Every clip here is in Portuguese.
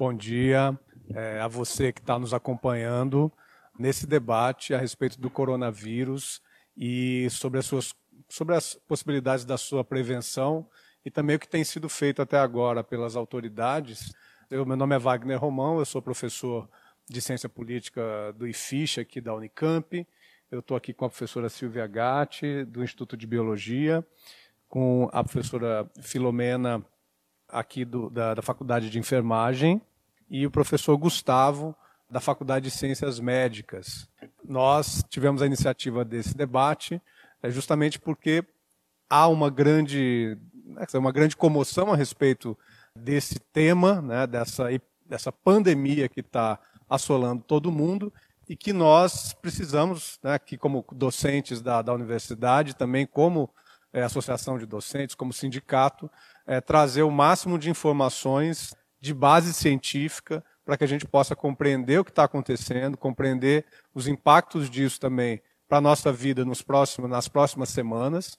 Bom dia é, a você que está nos acompanhando nesse debate a respeito do coronavírus e sobre as, suas, sobre as possibilidades da sua prevenção e também o que tem sido feito até agora pelas autoridades. Eu, meu nome é Wagner Romão, eu sou professor de Ciência Política do IFISH, aqui da Unicamp. Eu estou aqui com a professora Silvia Gatti, do Instituto de Biologia, com a professora Filomena, aqui do, da, da Faculdade de Enfermagem, e o professor Gustavo, da Faculdade de Ciências Médicas. Nós tivemos a iniciativa desse debate é, justamente porque há uma grande, né, uma grande comoção a respeito desse tema, né, dessa, dessa pandemia que está assolando todo mundo e que nós precisamos, né, aqui como docentes da, da universidade, também como é, associação de docentes, como sindicato, é, trazer o máximo de informações de base científica para que a gente possa compreender o que está acontecendo, compreender os impactos disso também para a nossa vida nos próximos, nas próximas semanas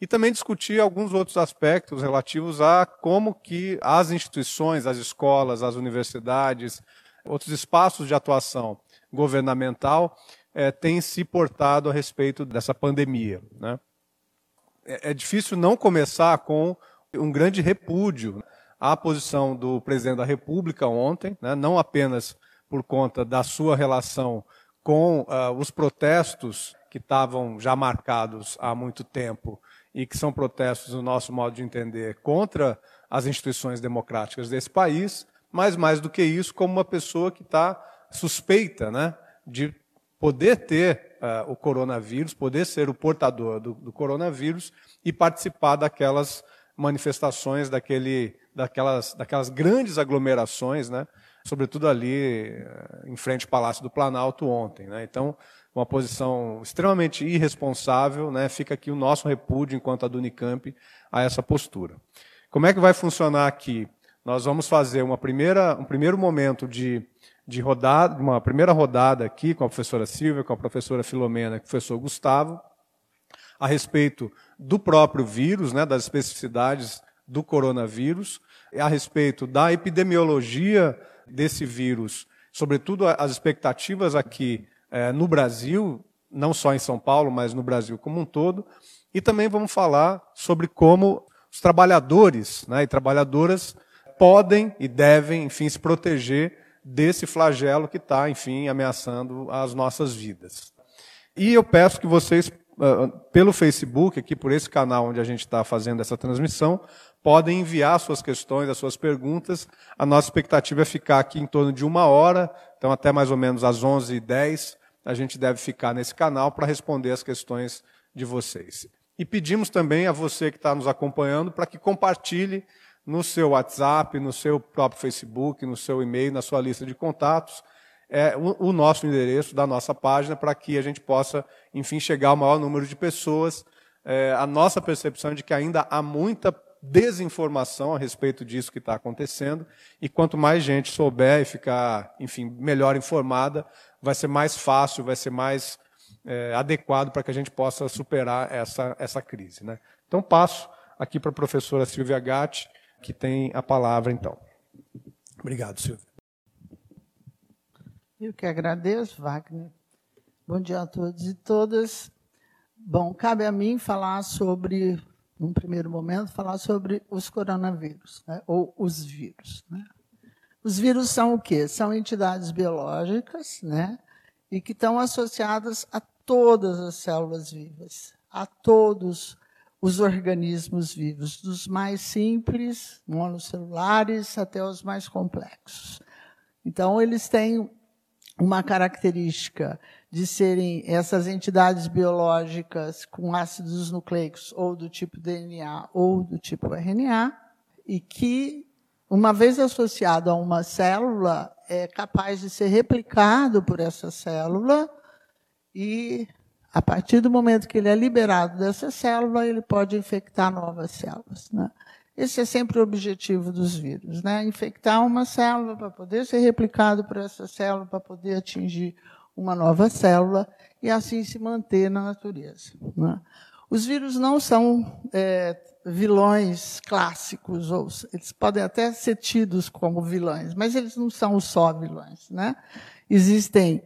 e também discutir alguns outros aspectos relativos a como que as instituições, as escolas, as universidades, outros espaços de atuação governamental é, têm se portado a respeito dessa pandemia. Né? É, é difícil não começar com um grande repúdio a posição do presidente da República ontem, né, não apenas por conta da sua relação com uh, os protestos que estavam já marcados há muito tempo e que são protestos, no nosso modo de entender, contra as instituições democráticas desse país, mas mais do que isso, como uma pessoa que está suspeita né, de poder ter uh, o coronavírus, poder ser o portador do, do coronavírus e participar daquelas manifestações, daquele daquelas, daquelas grandes aglomerações, né? sobretudo ali eh, em frente ao Palácio do Planalto ontem. Né? Então, uma posição extremamente irresponsável, né? fica aqui o nosso repúdio, enquanto a do Unicamp, a essa postura. Como é que vai funcionar aqui? Nós vamos fazer uma primeira, um primeiro momento de, de rodada, uma primeira rodada aqui com a professora Silvia, com a professora Filomena, com o professor Gustavo, a respeito do próprio vírus, né, das especificidades do coronavírus, a respeito da epidemiologia desse vírus, sobretudo as expectativas aqui é, no Brasil, não só em São Paulo, mas no Brasil como um todo, e também vamos falar sobre como os trabalhadores né, e trabalhadoras podem e devem, enfim, se proteger desse flagelo que está, enfim, ameaçando as nossas vidas. E eu peço que vocês, pelo Facebook, aqui por esse canal onde a gente está fazendo essa transmissão, podem enviar suas questões, as suas perguntas. A nossa expectativa é ficar aqui em torno de uma hora, então até mais ou menos às 11h10 a gente deve ficar nesse canal para responder as questões de vocês. E pedimos também a você que está nos acompanhando para que compartilhe no seu WhatsApp, no seu próprio Facebook, no seu e-mail, na sua lista de contatos, é, o, o nosso endereço da nossa página para que a gente possa, enfim, chegar ao maior número de pessoas. É, a nossa percepção é de que ainda há muita desinformação a respeito disso que está acontecendo, e quanto mais gente souber e ficar, enfim, melhor informada, vai ser mais fácil, vai ser mais é, adequado para que a gente possa superar essa, essa crise. Né? Então, passo aqui para a professora Silvia Gatti, que tem a palavra, então. Obrigado, Silvia. Eu que agradeço, Wagner. Bom dia a todos e todas. Bom, cabe a mim falar sobre num primeiro momento, falar sobre os coronavírus, né? ou os vírus. Né? Os vírus são o quê? São entidades biológicas né? e que estão associadas a todas as células vivas, a todos os organismos vivos, dos mais simples, monocelulares, até os mais complexos. Então, eles têm uma característica de serem essas entidades biológicas com ácidos nucleicos ou do tipo DNA ou do tipo RNA, e que, uma vez associado a uma célula, é capaz de ser replicado por essa célula e, a partir do momento que ele é liberado dessa célula, ele pode infectar novas células. Né? Esse é sempre o objetivo dos vírus, né? infectar uma célula para poder ser replicado por essa célula, para poder atingir uma nova célula e assim se manter na natureza. Né? Os vírus não são é, vilões clássicos, ou eles podem até ser tidos como vilões, mas eles não são só vilões. Né? Existem,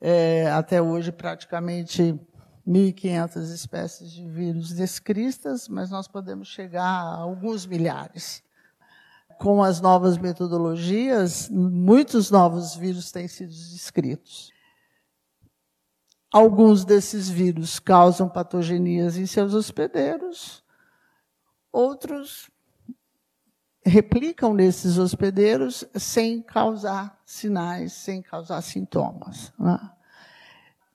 é, até hoje, praticamente 1.500 espécies de vírus descritas, mas nós podemos chegar a alguns milhares. Com as novas metodologias, muitos novos vírus têm sido descritos. Alguns desses vírus causam patogenias em seus hospedeiros, outros replicam nesses hospedeiros sem causar sinais, sem causar sintomas. Né?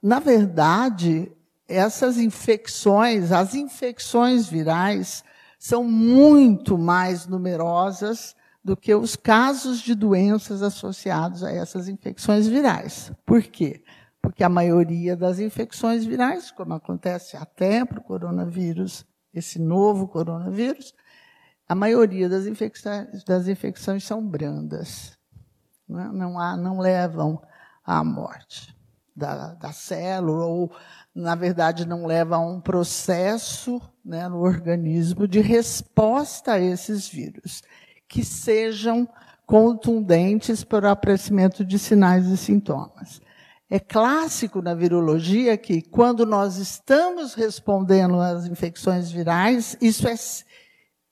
Na verdade, essas infecções, as infecções virais, são muito mais numerosas do que os casos de doenças associados a essas infecções virais. Por quê? Porque a maioria das infecções virais, como acontece até para o coronavírus, esse novo coronavírus, a maioria das infecções, das infecções são brandas. Não, é? não, há, não levam à morte da, da célula ou na verdade, não leva a um processo né, no organismo de resposta a esses vírus, que sejam contundentes para o aparecimento de sinais e sintomas. É clássico na virologia que, quando nós estamos respondendo às infecções virais, isso é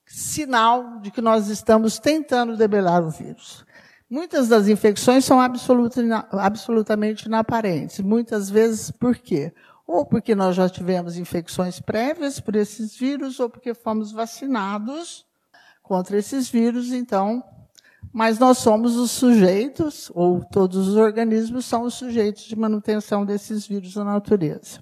sinal de que nós estamos tentando debelar o vírus. Muitas das infecções são absolutamente inaparentes. Muitas vezes, por quê? Ou porque nós já tivemos infecções prévias por esses vírus, ou porque fomos vacinados contra esses vírus, então. Mas nós somos os sujeitos, ou todos os organismos são os sujeitos de manutenção desses vírus na natureza.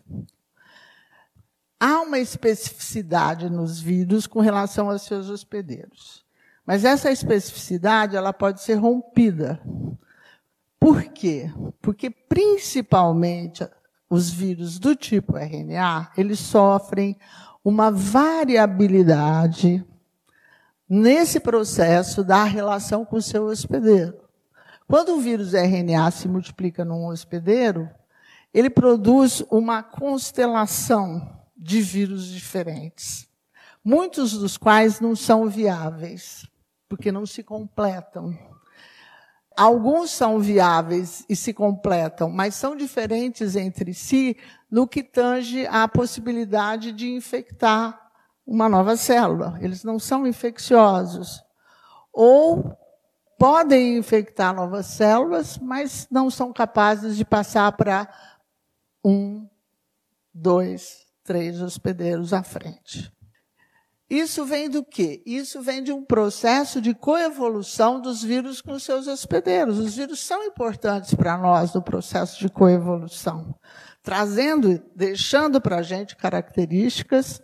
Há uma especificidade nos vírus com relação aos seus hospedeiros. Mas essa especificidade ela pode ser rompida. Por quê? Porque principalmente os vírus do tipo RNA, eles sofrem uma variabilidade nesse processo da relação com o seu hospedeiro. Quando o vírus RNA se multiplica num hospedeiro, ele produz uma constelação de vírus diferentes, muitos dos quais não são viáveis, porque não se completam. Alguns são viáveis e se completam, mas são diferentes entre si no que tange à possibilidade de infectar uma nova célula. Eles não são infecciosos. Ou podem infectar novas células, mas não são capazes de passar para um, dois, três hospedeiros à frente. Isso vem do quê? Isso vem de um processo de coevolução dos vírus com seus hospedeiros. Os vírus são importantes para nós no processo de coevolução, trazendo, deixando para a gente características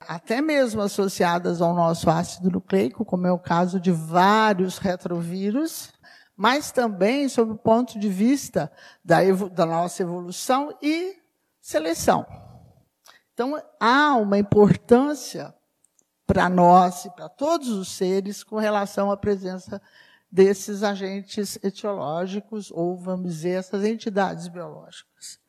até mesmo associadas ao nosso ácido nucleico, como é o caso de vários retrovírus, mas também sob o ponto de vista da, da nossa evolução e seleção. Então, há uma importância para nós e para todos os seres com relação à presença desses agentes etiológicos, ou, vamos dizer, essas entidades biológicas.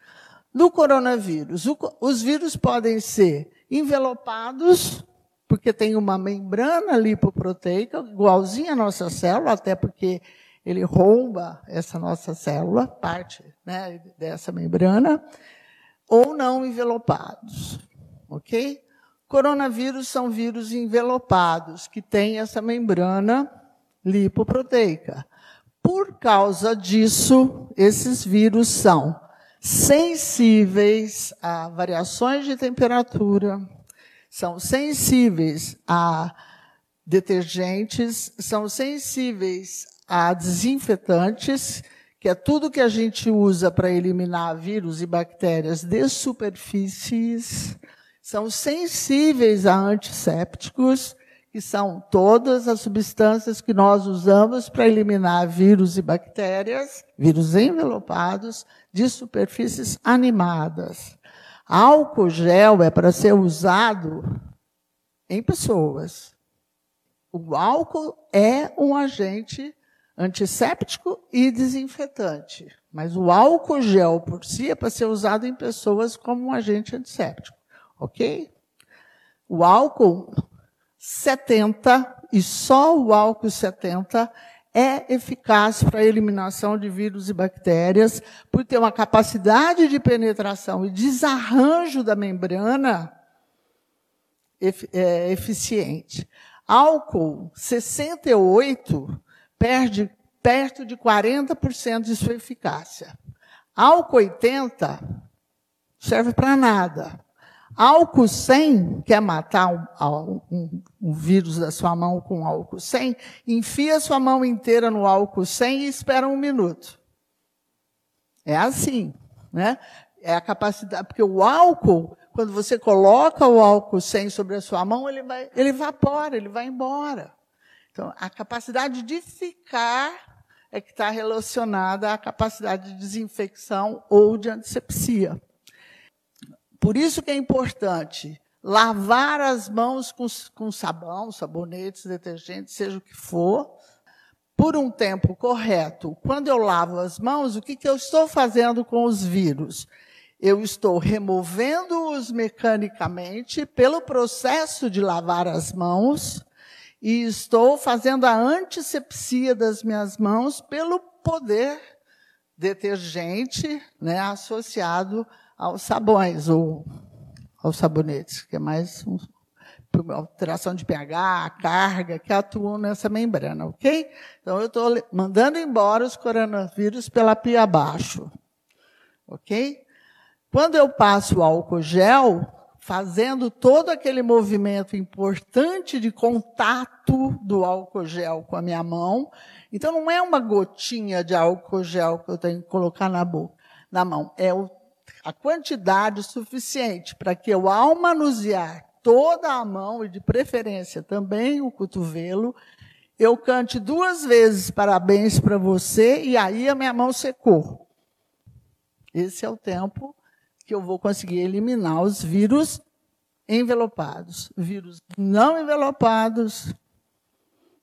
No coronavírus, os vírus podem ser envelopados, porque tem uma membrana lipoproteica, igualzinha à nossa célula, até porque ele romba essa nossa célula, parte né, dessa membrana, ou não envelopados. Ok? Coronavírus são vírus envelopados, que têm essa membrana lipoproteica. Por causa disso, esses vírus são sensíveis a variações de temperatura, são sensíveis a detergentes, são sensíveis a desinfetantes, que é tudo que a gente usa para eliminar vírus e bactérias de superfícies, são sensíveis a antissépticos, que são todas as substâncias que nós usamos para eliminar vírus e bactérias, vírus envelopados, de superfícies animadas. Álcool gel é para ser usado em pessoas. O álcool é um agente antisséptico e desinfetante, mas o álcool gel por si é para ser usado em pessoas como um agente antisséptico ok? O álcool, 70, e só o álcool 70, é eficaz para a eliminação de vírus e bactérias, por ter uma capacidade de penetração e desarranjo da membrana é, eficiente. Álcool 68 perde perto de 40% de sua eficácia. Álcool 80 serve para nada. Álcool 100, quer matar um, um, um, vírus da sua mão com álcool 100, enfia sua mão inteira no álcool 100 e espera um minuto. É assim, né? É a capacidade, porque o álcool, quando você coloca o álcool 100 sobre a sua mão, ele vai, ele evapora, ele vai embora. Então, a capacidade de ficar é que está relacionada à capacidade de desinfecção ou de antisepsia. Por isso que é importante lavar as mãos com, com sabão, sabonetes, detergentes, seja o que for, por um tempo correto. Quando eu lavo as mãos, o que, que eu estou fazendo com os vírus? Eu estou removendo-os mecanicamente pelo processo de lavar as mãos e estou fazendo a antisepsia das minhas mãos pelo poder detergente né, associado aos sabões ou aos sabonetes, que é mais um, alteração de pH, carga, que atuam nessa membrana, ok? Então, eu estou mandando embora os coronavírus pela pia abaixo, ok? Quando eu passo o álcool gel, fazendo todo aquele movimento importante de contato do álcool gel com a minha mão, então não é uma gotinha de álcool gel que eu tenho que colocar na boca, na mão, é o a quantidade suficiente para que eu, ao manusear toda a mão e de preferência também o cotovelo, eu cante duas vezes parabéns para você e aí a minha mão secou. Esse é o tempo que eu vou conseguir eliminar os vírus envelopados. Vírus não envelopados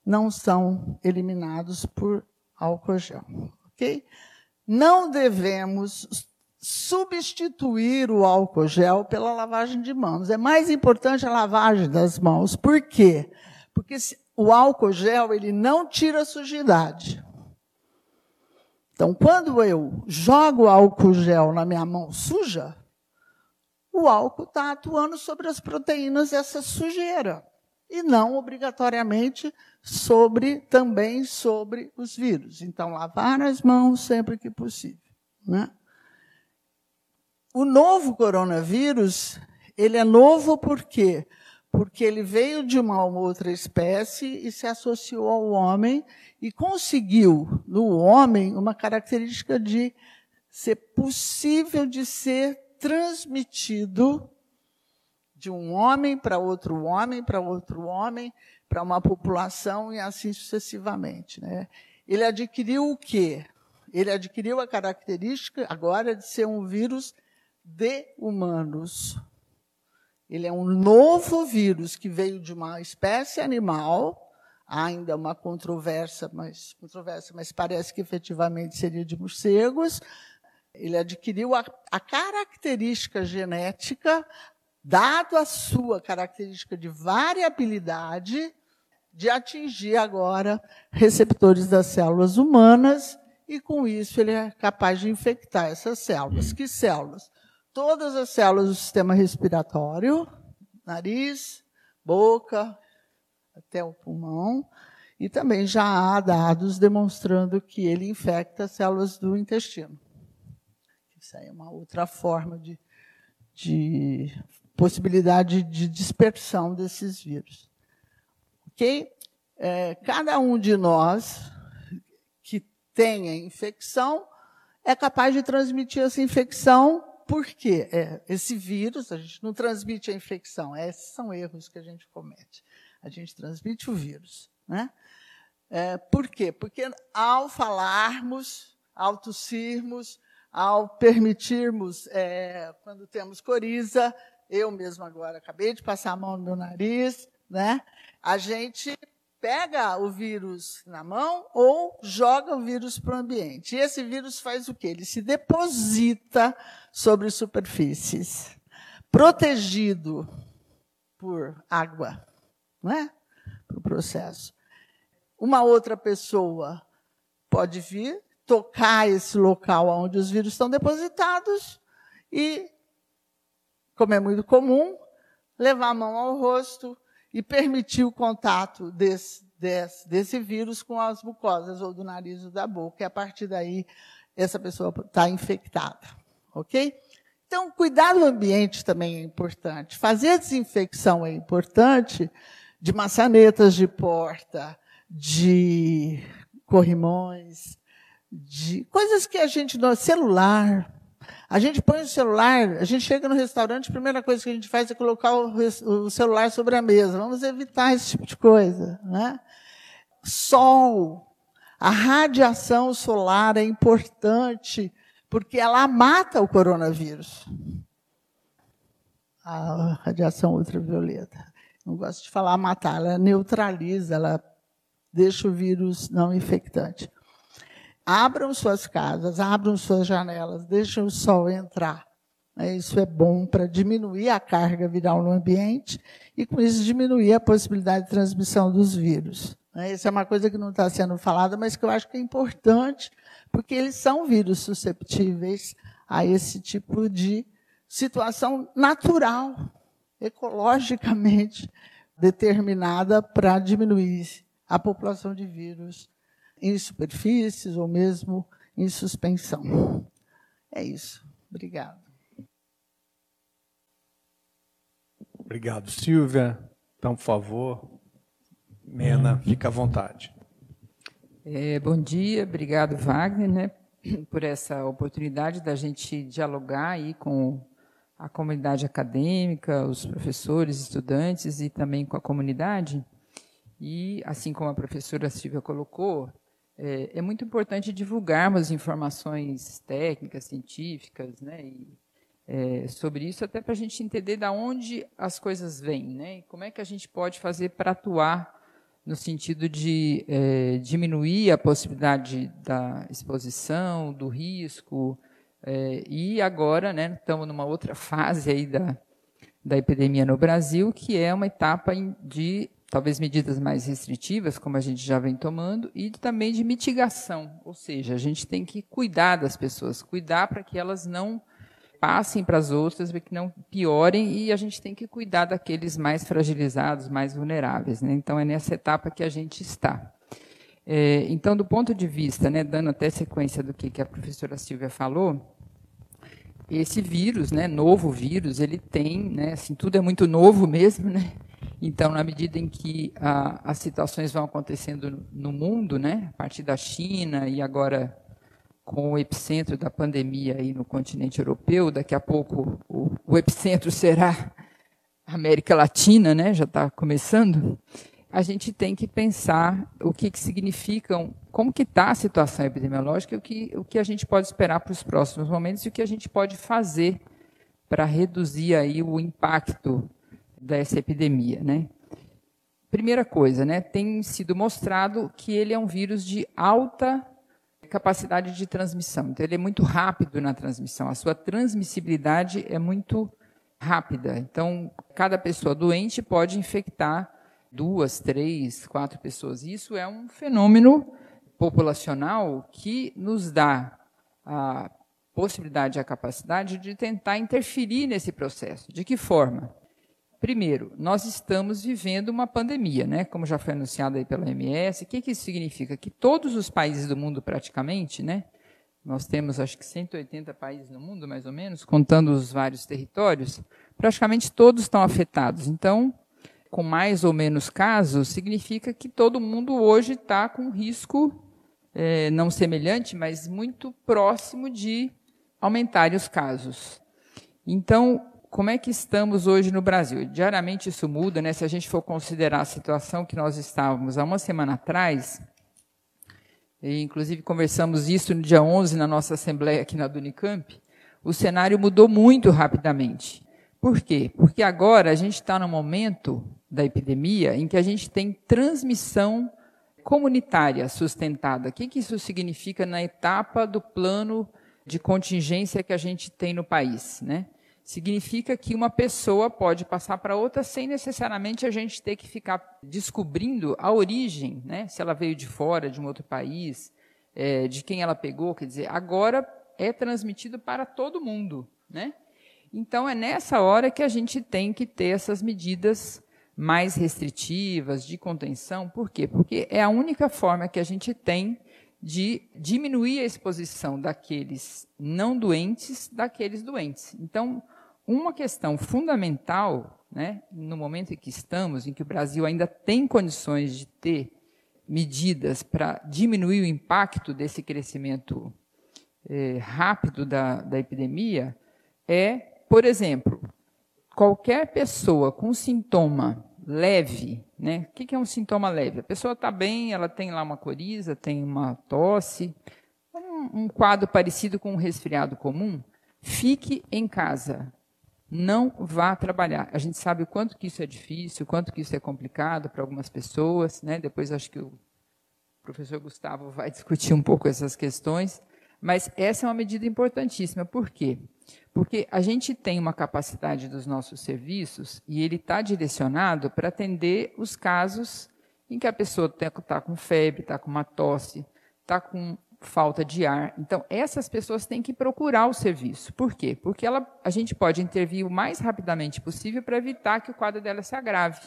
não são eliminados por álcool gel, ok? Não devemos substituir o álcool gel pela lavagem de mãos. É mais importante a lavagem das mãos. Por quê? Porque o álcool gel ele não tira a sujidade. Então, quando eu jogo álcool gel na minha mão suja, o álcool está atuando sobre as proteínas dessa sujeira e não obrigatoriamente sobre também sobre os vírus. Então, lavar as mãos sempre que possível, né? O novo coronavírus, ele é novo por quê? Porque ele veio de uma outra espécie e se associou ao homem e conseguiu no homem uma característica de ser possível de ser transmitido de um homem para outro homem, para outro homem, para uma população e assim sucessivamente. Né? Ele adquiriu o quê? Ele adquiriu a característica agora de ser um vírus de humanos. Ele é um novo vírus que veio de uma espécie animal, ainda uma controvérsia, mas, controvérsia, mas parece que efetivamente seria de morcegos. Ele adquiriu a, a característica genética, dado a sua característica de variabilidade, de atingir agora receptores das células humanas, e com isso ele é capaz de infectar essas células. Que células? Todas as células do sistema respiratório, nariz, boca, até o pulmão, e também já há dados demonstrando que ele infecta as células do intestino. Isso aí é uma outra forma de, de possibilidade de dispersão desses vírus. Ok? É, cada um de nós que tenha infecção é capaz de transmitir essa infecção por quê? É, esse vírus, a gente não transmite a infecção, esses são erros que a gente comete. A gente transmite o vírus. Né? É, por quê? Porque ao falarmos, ao tossirmos, ao permitirmos, é, quando temos coriza, eu mesmo agora acabei de passar a mão no meu nariz, né? a gente pega o vírus na mão ou joga o vírus para o ambiente. E esse vírus faz o quê? Ele se deposita sobre superfícies, protegido por água. não é? Para o processo. Uma outra pessoa pode vir, tocar esse local onde os vírus estão depositados e, como é muito comum, levar a mão ao rosto e permitir o contato desse, desse, desse vírus com as mucosas ou do nariz ou da boca. E a partir daí, essa pessoa está infectada. Ok? Então, cuidar do ambiente também é importante. Fazer a desinfecção é importante de maçanetas de porta, de corrimões, de coisas que a gente no celular. A gente põe o celular, a gente chega no restaurante, a primeira coisa que a gente faz é colocar o, celular sobre a mesa. Vamos evitar esse tipo de coisa, né? Sol, a radiação solar é importante porque ela mata o coronavírus. A radiação ultravioleta. Não gosto de falar matar, ela neutraliza, ela deixa o vírus não infectante. Abram suas casas, abram suas janelas, deixem o sol entrar. Isso é bom para diminuir a carga viral no ambiente e, com isso, diminuir a possibilidade de transmissão dos vírus. Isso é uma coisa que não está sendo falada, mas que eu acho que é importante, porque eles são vírus susceptíveis a esse tipo de situação natural, ecologicamente determinada para diminuir a população de vírus em superfícies ou mesmo em suspensão. É isso. Obrigado. Obrigado, Silvia. Então, por favor, Mena, fica à vontade. É, bom dia, obrigado, Wagner, né, por essa oportunidade da gente dialogar aí com a comunidade acadêmica, os professores, estudantes e também com a comunidade. E, assim como a professora Silvia colocou, é, é muito importante divulgarmos informações técnicas, científicas, né, e, é, sobre isso, até para a gente entender de onde as coisas vêm, né, e como é que a gente pode fazer para atuar no sentido de é, diminuir a possibilidade da exposição, do risco, é, e agora né, estamos numa outra fase aí da, da epidemia no Brasil, que é uma etapa de talvez medidas mais restritivas, como a gente já vem tomando, e também de mitigação, ou seja, a gente tem que cuidar das pessoas, cuidar para que elas não passem para as outras, para que não piorem, e a gente tem que cuidar daqueles mais fragilizados, mais vulneráveis. Né? Então, é nessa etapa que a gente está. É, então, do ponto de vista, né, dando até sequência do que, que a professora Silvia falou, esse vírus, né, novo vírus, ele tem, né, assim, tudo é muito novo mesmo, né, então, na medida em que a, as situações vão acontecendo no mundo, né, a partir da China e agora com o epicentro da pandemia aí no continente europeu, daqui a pouco o, o epicentro será a América Latina, né, já está começando, a gente tem que pensar o que, que significam, como que está a situação epidemiológica e o que, o que a gente pode esperar para os próximos momentos e o que a gente pode fazer para reduzir aí o impacto dessa epidemia, né? Primeira coisa, né, tem sido mostrado que ele é um vírus de alta capacidade de transmissão. Então, ele é muito rápido na transmissão. A sua transmissibilidade é muito rápida. Então, cada pessoa doente pode infectar duas, três, quatro pessoas. Isso é um fenômeno populacional que nos dá a possibilidade a capacidade de tentar interferir nesse processo. De que forma? Primeiro, nós estamos vivendo uma pandemia, né? como já foi anunciado aí pela OMS. O que, que isso significa? Que todos os países do mundo, praticamente, né? nós temos acho que 180 países no mundo, mais ou menos, contando os vários territórios, praticamente todos estão afetados. Então, com mais ou menos casos, significa que todo mundo hoje está com risco, é, não semelhante, mas muito próximo de aumentarem os casos. Então, como é que estamos hoje no Brasil? Diariamente isso muda, né? Se a gente for considerar a situação que nós estávamos há uma semana atrás, e inclusive conversamos isso no dia 11 na nossa assembleia aqui na Dunicamp, o cenário mudou muito rapidamente. Por quê? Porque agora a gente está no momento da epidemia em que a gente tem transmissão comunitária sustentada. O que, que isso significa na etapa do plano de contingência que a gente tem no país, né? Significa que uma pessoa pode passar para outra sem necessariamente a gente ter que ficar descobrindo a origem, né? se ela veio de fora, de um outro país, é, de quem ela pegou. Quer dizer, agora é transmitido para todo mundo. Né? Então, é nessa hora que a gente tem que ter essas medidas mais restritivas, de contenção. Por quê? Porque é a única forma que a gente tem de diminuir a exposição daqueles não doentes daqueles doentes. Então, uma questão fundamental, né, no momento em que estamos, em que o Brasil ainda tem condições de ter medidas para diminuir o impacto desse crescimento eh, rápido da, da epidemia, é, por exemplo, qualquer pessoa com sintoma leve, né? O que é um sintoma leve? A pessoa está bem, ela tem lá uma coriza, tem uma tosse, um, um quadro parecido com um resfriado comum, fique em casa não vá trabalhar. A gente sabe o quanto que isso é difícil, o quanto que isso é complicado para algumas pessoas, né? Depois acho que o professor Gustavo vai discutir um pouco essas questões, mas essa é uma medida importantíssima. Por quê? Porque a gente tem uma capacidade dos nossos serviços e ele está direcionado para atender os casos em que a pessoa está com febre, está com uma tosse, está com falta de ar. Então, essas pessoas têm que procurar o serviço. Por quê? Porque ela, a gente pode intervir o mais rapidamente possível para evitar que o quadro dela se agrave.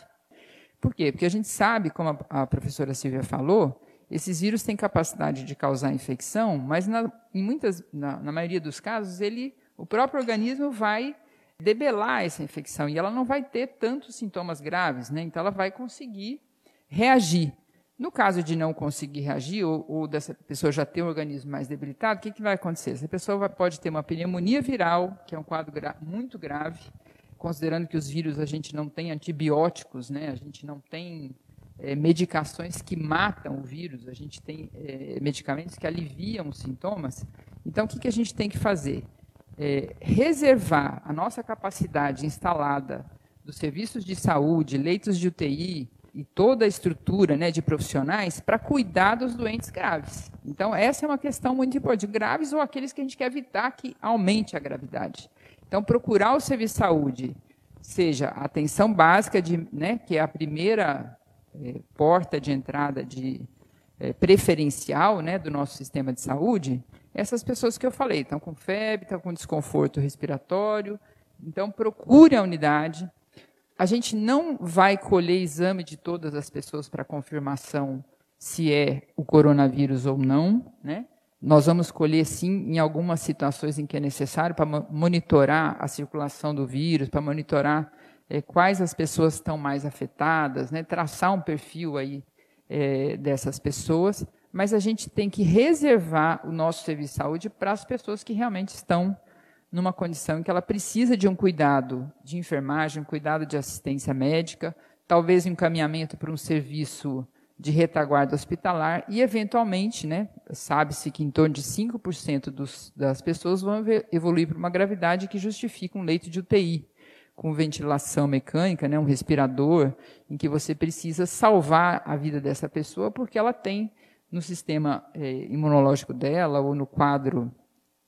Por quê? Porque a gente sabe, como a, a professora Silvia falou, esses vírus têm capacidade de causar infecção, mas na, em muitas, na, na maioria dos casos, ele, o próprio organismo vai debelar essa infecção e ela não vai ter tantos sintomas graves, né? então ela vai conseguir reagir. No caso de não conseguir reagir, ou, ou dessa pessoa já ter um organismo mais debilitado, o que, que vai acontecer? Essa pessoa vai, pode ter uma pneumonia viral, que é um quadro gra muito grave, considerando que os vírus a gente não tem antibióticos, né? a gente não tem é, medicações que matam o vírus, a gente tem é, medicamentos que aliviam os sintomas. Então, o que, que a gente tem que fazer? É, reservar a nossa capacidade instalada dos serviços de saúde, leitos de UTI, e toda a estrutura né, de profissionais para cuidar dos doentes graves. Então, essa é uma questão muito importante. Graves ou aqueles que a gente quer evitar que aumente a gravidade. Então, procurar o serviço de saúde, seja a atenção básica, de, né, que é a primeira é, porta de entrada de, é, preferencial né, do nosso sistema de saúde, essas pessoas que eu falei, estão com febre, estão com desconforto respiratório, então procure a unidade, a gente não vai colher exame de todas as pessoas para confirmação se é o coronavírus ou não, né? Nós vamos colher sim em algumas situações em que é necessário para monitorar a circulação do vírus, para monitorar é, quais as pessoas estão mais afetadas, né? traçar um perfil aí é, dessas pessoas, mas a gente tem que reservar o nosso serviço de saúde para as pessoas que realmente estão numa condição em que ela precisa de um cuidado de enfermagem, um cuidado de assistência médica, talvez um encaminhamento para um serviço de retaguarda hospitalar e, eventualmente, né, sabe-se que em torno de 5% dos, das pessoas vão evoluir para uma gravidade que justifica um leito de UTI, com ventilação mecânica, né, um respirador, em que você precisa salvar a vida dessa pessoa porque ela tem no sistema eh, imunológico dela ou no quadro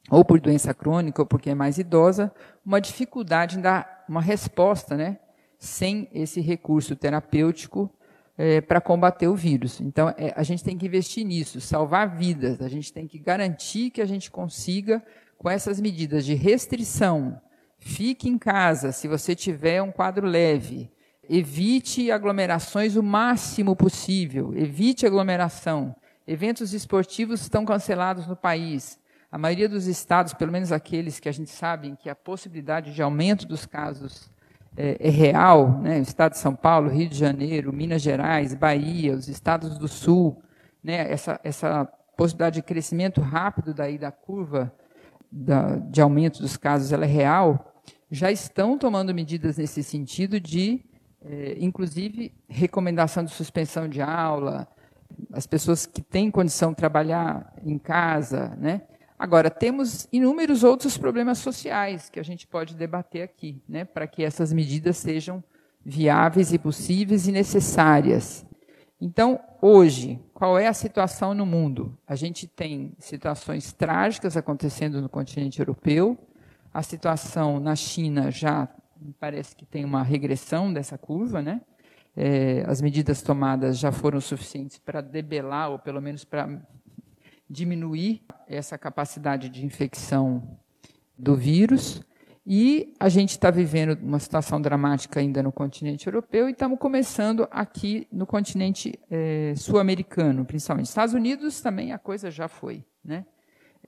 ou por doença crônica, ou porque é mais idosa, uma dificuldade em dar uma resposta, né, sem esse recurso terapêutico é, para combater o vírus. Então, é, a gente tem que investir nisso, salvar vidas, a gente tem que garantir que a gente consiga, com essas medidas de restrição, fique em casa se você tiver um quadro leve, evite aglomerações o máximo possível, evite aglomeração. Eventos esportivos estão cancelados no país. A maioria dos estados, pelo menos aqueles que a gente sabe que a possibilidade de aumento dos casos é, é real, né? o estado de São Paulo, Rio de Janeiro, Minas Gerais, Bahia, os estados do Sul, né? essa, essa possibilidade de crescimento rápido daí da curva da, de aumento dos casos ela é real, já estão tomando medidas nesse sentido de, é, inclusive, recomendação de suspensão de aula, as pessoas que têm condição de trabalhar em casa, né? Agora, temos inúmeros outros problemas sociais que a gente pode debater aqui, né, para que essas medidas sejam viáveis e possíveis e necessárias. Então, hoje, qual é a situação no mundo? A gente tem situações trágicas acontecendo no continente europeu, A situação na China já parece que tem uma regressão dessa curva, né? É, as medidas tomadas já foram suficientes para debelar, ou pelo menos para diminuir essa capacidade de infecção do vírus. E a gente está vivendo uma situação dramática ainda no continente europeu e estamos começando aqui no continente é, sul-americano, principalmente. Estados Unidos também a coisa já foi, né?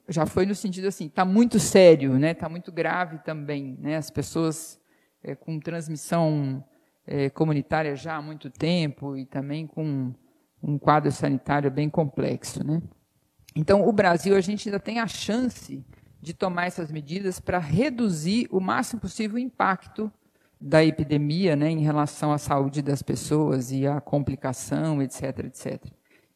Já foi no sentido assim, está muito sério, né? Está muito grave também, né? As pessoas é, com transmissão é, comunitária já há muito tempo e também com um quadro sanitário bem complexo, né? Então, o Brasil a gente ainda tem a chance de tomar essas medidas para reduzir o máximo possível o impacto da epidemia né, em relação à saúde das pessoas e à complicação, etc, etc.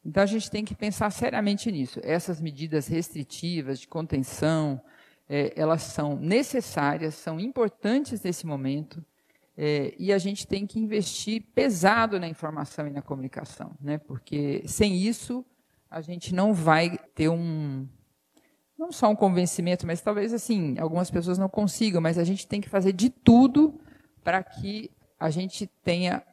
Então, a gente tem que pensar seriamente nisso. Essas medidas restritivas de contenção, é, elas são necessárias, são importantes nesse momento, é, e a gente tem que investir pesado na informação e na comunicação, né, porque sem isso a gente não vai ter um, não só um convencimento, mas talvez assim, algumas pessoas não consigam, mas a gente tem que fazer de tudo para que a gente tenha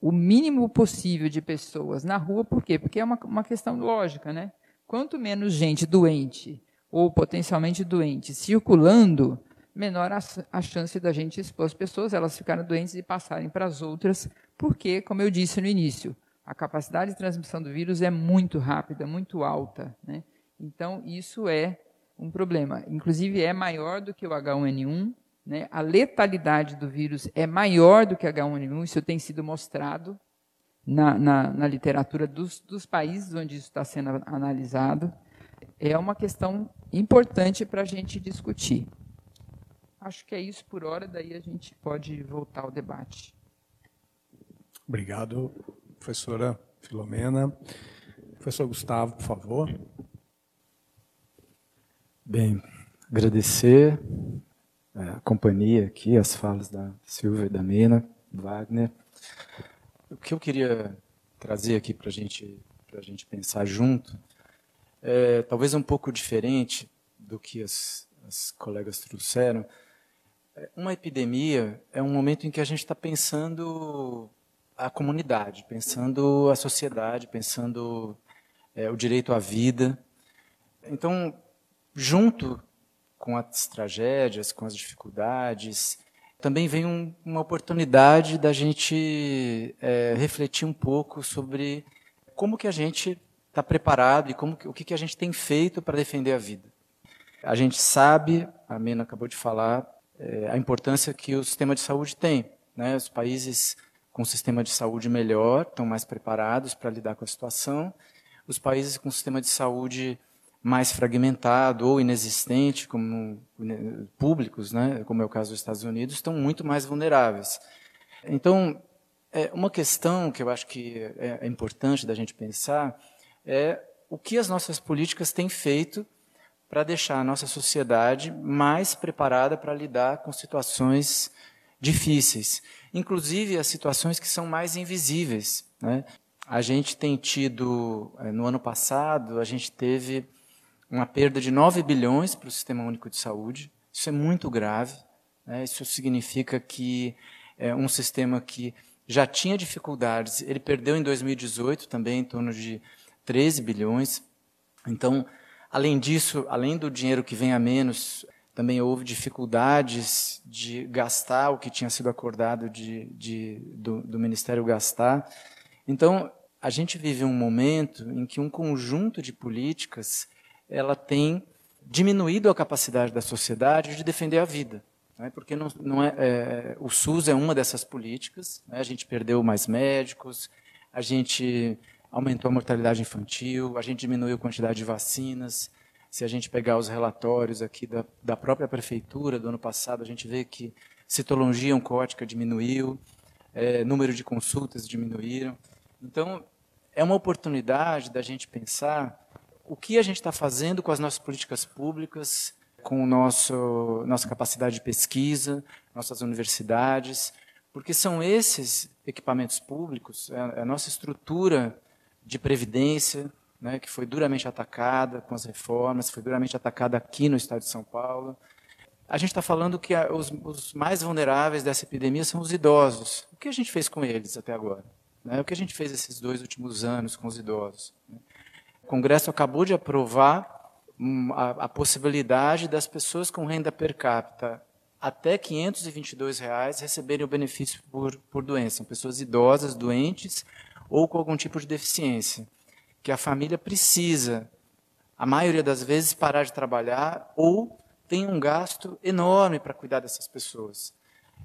o mínimo possível de pessoas na rua, por quê? Porque é uma, uma questão lógica, né? Quanto menos gente doente ou potencialmente doente circulando, menor a, a chance da gente expor as pessoas, elas ficarem doentes e passarem para as outras, porque, como eu disse no início, a capacidade de transmissão do vírus é muito rápida, muito alta. Né? Então, isso é um problema. Inclusive, é maior do que o H1N1. Né? A letalidade do vírus é maior do que H1N1. Isso tem sido mostrado na, na, na literatura dos, dos, países onde isso está sendo analisado. É uma questão importante para a gente discutir. Acho que é isso por hora, daí a gente pode voltar ao debate. Obrigado, professora Filomena. Professor Gustavo, por favor. Bem, agradecer é, a companhia aqui, as falas da Silvia e da Mena, Wagner. O que eu queria trazer aqui para gente, a gente pensar junto é talvez um pouco diferente do que as, as colegas trouxeram. É, uma epidemia é um momento em que a gente está pensando a comunidade, pensando a sociedade, pensando é, o direito à vida. Então, junto com as tragédias, com as dificuldades, também vem um, uma oportunidade da gente é, refletir um pouco sobre como que a gente está preparado e como que, o que, que a gente tem feito para defender a vida. A gente sabe, a Mena acabou de falar, é, a importância que o sistema de saúde tem. Né? Os países com um sistema de saúde melhor estão mais preparados para lidar com a situação. Os países com um sistema de saúde mais fragmentado ou inexistente, como né, públicos, né, como é o caso dos Estados Unidos, estão muito mais vulneráveis. Então, é, uma questão que eu acho que é, é importante da gente pensar é o que as nossas políticas têm feito para deixar a nossa sociedade mais preparada para lidar com situações difíceis, inclusive as situações que são mais invisíveis. Né? A gente tem tido, é, no ano passado, a gente teve uma perda de 9 bilhões para o Sistema Único de Saúde. Isso é muito grave. Né? Isso significa que é um sistema que já tinha dificuldades, ele perdeu em 2018 também em torno de 13 bilhões. Então, além disso, além do dinheiro que vem a menos, também houve dificuldades de gastar o que tinha sido acordado de, de do, do Ministério gastar. Então, a gente vive um momento em que um conjunto de políticas ela tem diminuído a capacidade da sociedade de defender a vida. Né? Porque não, não é, é, o SUS é uma dessas políticas. Né? A gente perdeu mais médicos, a gente aumentou a mortalidade infantil, a gente diminuiu a quantidade de vacinas. Se a gente pegar os relatórios aqui da, da própria prefeitura do ano passado, a gente vê que citologia oncótica diminuiu, é, número de consultas diminuíram. Então, é uma oportunidade da gente pensar o que a gente está fazendo com as nossas políticas públicas, com o nosso, nossa capacidade de pesquisa, nossas universidades, porque são esses equipamentos públicos, é a nossa estrutura de previdência, né, que foi duramente atacada com as reformas, foi duramente atacada aqui no Estado de São Paulo. a gente está falando que os, os, mais vulneráveis dessa epidemia são os idosos. O que a gente fez com eles até agora? Né? O que a gente fez esses dois últimos anos com os idosos? O Congresso acabou de aprovar a, a possibilidade das pessoas com renda per capita até 522 reais receberem o benefício por, por doença. São pessoas idosas, doentes ou com algum tipo de deficiência, que a família precisa, a maioria das vezes, parar de trabalhar ou tem um gasto enorme para cuidar dessas pessoas.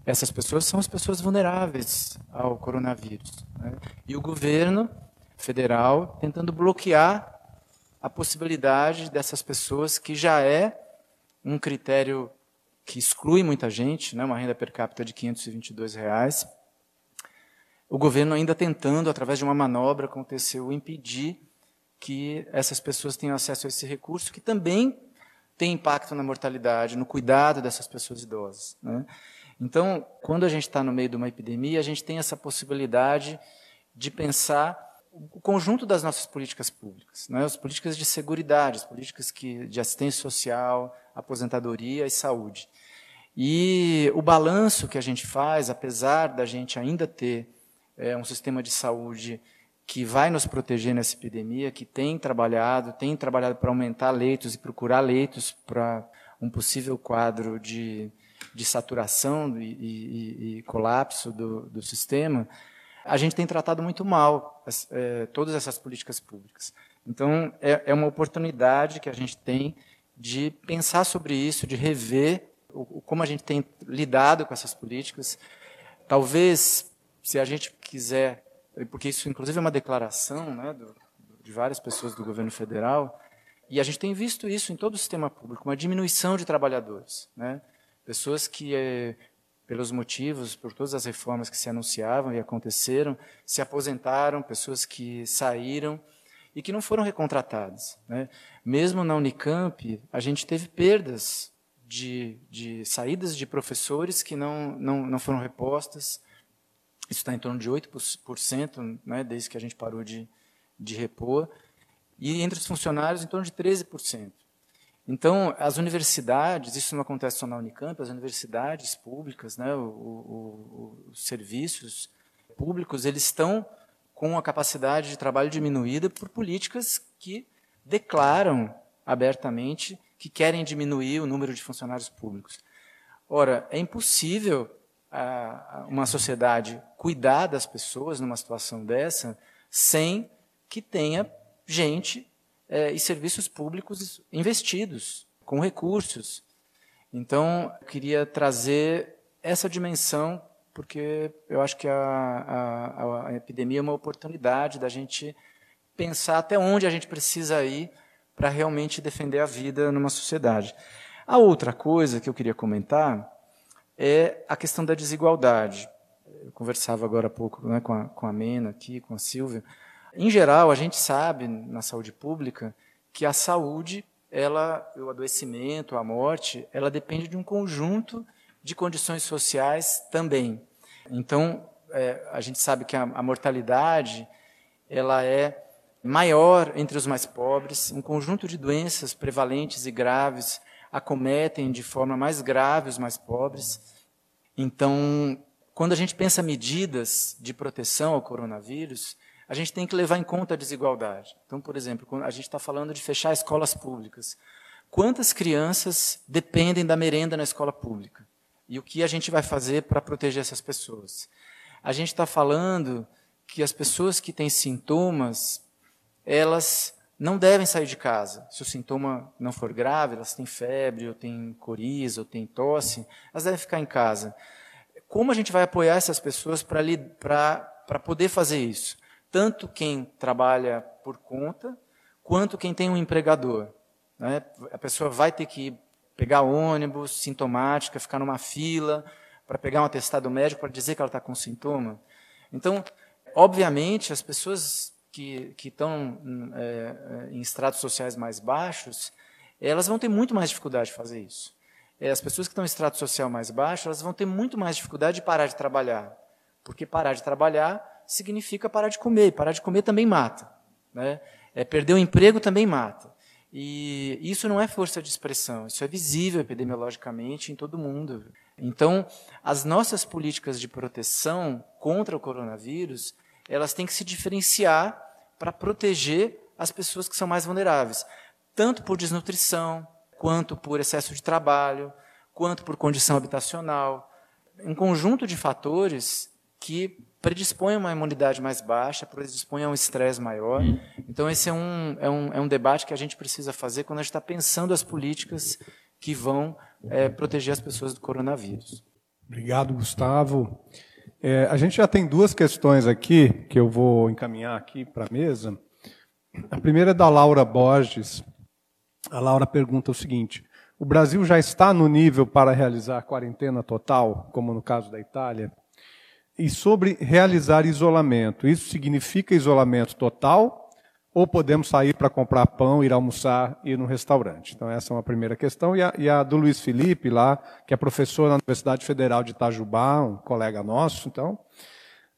Essas pessoas são as pessoas vulneráveis ao coronavírus. Né? E o governo federal tentando bloquear a possibilidade dessas pessoas, que já é um critério que exclui muita gente, né, uma renda per capita de 522 reais, o governo ainda tentando, através de uma manobra TCU, impedir que essas pessoas tenham acesso a esse recurso, que também tem impacto na mortalidade, no cuidado dessas pessoas idosas. Né? Então, quando a gente está no meio de uma epidemia, a gente tem essa possibilidade de pensar o conjunto das nossas políticas públicas, né? as políticas de segurança, as políticas que, de assistência social, aposentadoria e saúde. E o balanço que a gente faz, apesar da gente ainda ter é, um sistema de saúde que vai nos proteger nessa epidemia, que tem trabalhado, tem trabalhado para aumentar leitos e procurar leitos para um possível quadro de, de saturação e, e, e colapso do, do sistema, a gente tem tratado muito mal é, todas essas políticas públicas. Então, é, é, uma oportunidade que a gente tem de pensar sobre isso, de rever o, como a gente tem lidado com essas políticas. Talvez, se a gente quiser, porque isso, inclusive, é uma declaração né, do, de várias pessoas do governo federal, e a gente tem visto isso em todo o sistema público, uma diminuição de trabalhadores. Né? Pessoas que é, pelos motivos, por todas as reformas que se anunciavam e aconteceram, se aposentaram, pessoas que saíram e que não foram recontratadas. Né? Mesmo na Unicamp, a gente teve perdas de, de saídas de professores que não, não, não foram repostas. Isso está em torno de 8%, né, desde que a gente parou de, de repor. E entre os funcionários, em torno de 13%. Então, as universidades, isso não acontece só na Unicamp, as universidades públicas, né, o, o, os serviços públicos, eles estão com a capacidade de trabalho diminuída por políticas que declaram abertamente que querem diminuir o número de funcionários públicos. Ora, é impossível a, uma sociedade cuidar das pessoas numa situação dessa sem que tenha gente é, e serviços públicos investidos, com recursos. Então, eu queria trazer essa dimensão, porque eu acho que a, a, a epidemia é uma oportunidade da gente pensar até onde a gente precisa ir para realmente defender a vida numa sociedade. A outra coisa que eu queria comentar é a questão da desigualdade. Eu conversava agora há pouco né, com, a, com a Mena aqui, com a Silvia, em geral, a gente sabe na saúde pública que a saúde, ela, o adoecimento, a morte, ela depende de um conjunto de condições sociais também. Então, é, a gente sabe que a, a mortalidade ela é maior entre os mais pobres, um conjunto de doenças prevalentes e graves acometem de forma mais grave os mais pobres. Então, quando a gente pensa medidas de proteção ao coronavírus, a gente tem que levar em conta a desigualdade. Então, por exemplo, a gente está falando de fechar escolas públicas. Quantas crianças dependem da merenda na escola pública? E o que a gente vai fazer para proteger essas pessoas? A gente está falando que as pessoas que têm sintomas, elas não devem sair de casa. Se o sintoma não for grave, elas têm febre, ou têm coriza, ou têm tosse, elas devem ficar em casa. Como a gente vai apoiar essas pessoas para poder fazer isso? tanto quem trabalha por conta, quanto quem tem um empregador. Né? A pessoa vai ter que pegar ônibus, sintomática, ficar numa fila para pegar um atestado médico para dizer que ela está com sintoma. Então, obviamente, as pessoas que, que estão é, em estratos sociais mais baixos, elas vão ter muito mais dificuldade de fazer isso. É, as pessoas que estão em estrato social mais baixo, elas vão ter muito mais dificuldade de parar de trabalhar. Porque parar de trabalhar significa parar de comer. Parar de comer também mata. Né? É, perder o emprego também mata. E isso não é força de expressão, isso é visível epidemiologicamente em todo mundo. Então, as nossas políticas de proteção contra o coronavírus, elas têm que se diferenciar para proteger as pessoas que são mais vulneráveis, tanto por desnutrição, quanto por excesso de trabalho, quanto por condição habitacional, um conjunto de fatores que predispõe a uma imunidade mais baixa, predispõe a um estresse maior. Então, esse é um, é, um, é um debate que a gente precisa fazer quando a gente está pensando as políticas que vão é, proteger as pessoas do coronavírus. Obrigado, Gustavo. É, a gente já tem duas questões aqui que eu vou encaminhar aqui para a mesa. A primeira é da Laura Borges. A Laura pergunta o seguinte: o Brasil já está no nível para realizar quarentena total, como no caso da Itália? E sobre realizar isolamento, isso significa isolamento total ou podemos sair para comprar pão, ir almoçar, ir no restaurante? Então essa é uma primeira questão. E a, e a, do Luiz Felipe lá, que é professor na Universidade Federal de Itajubá, um colega nosso, então,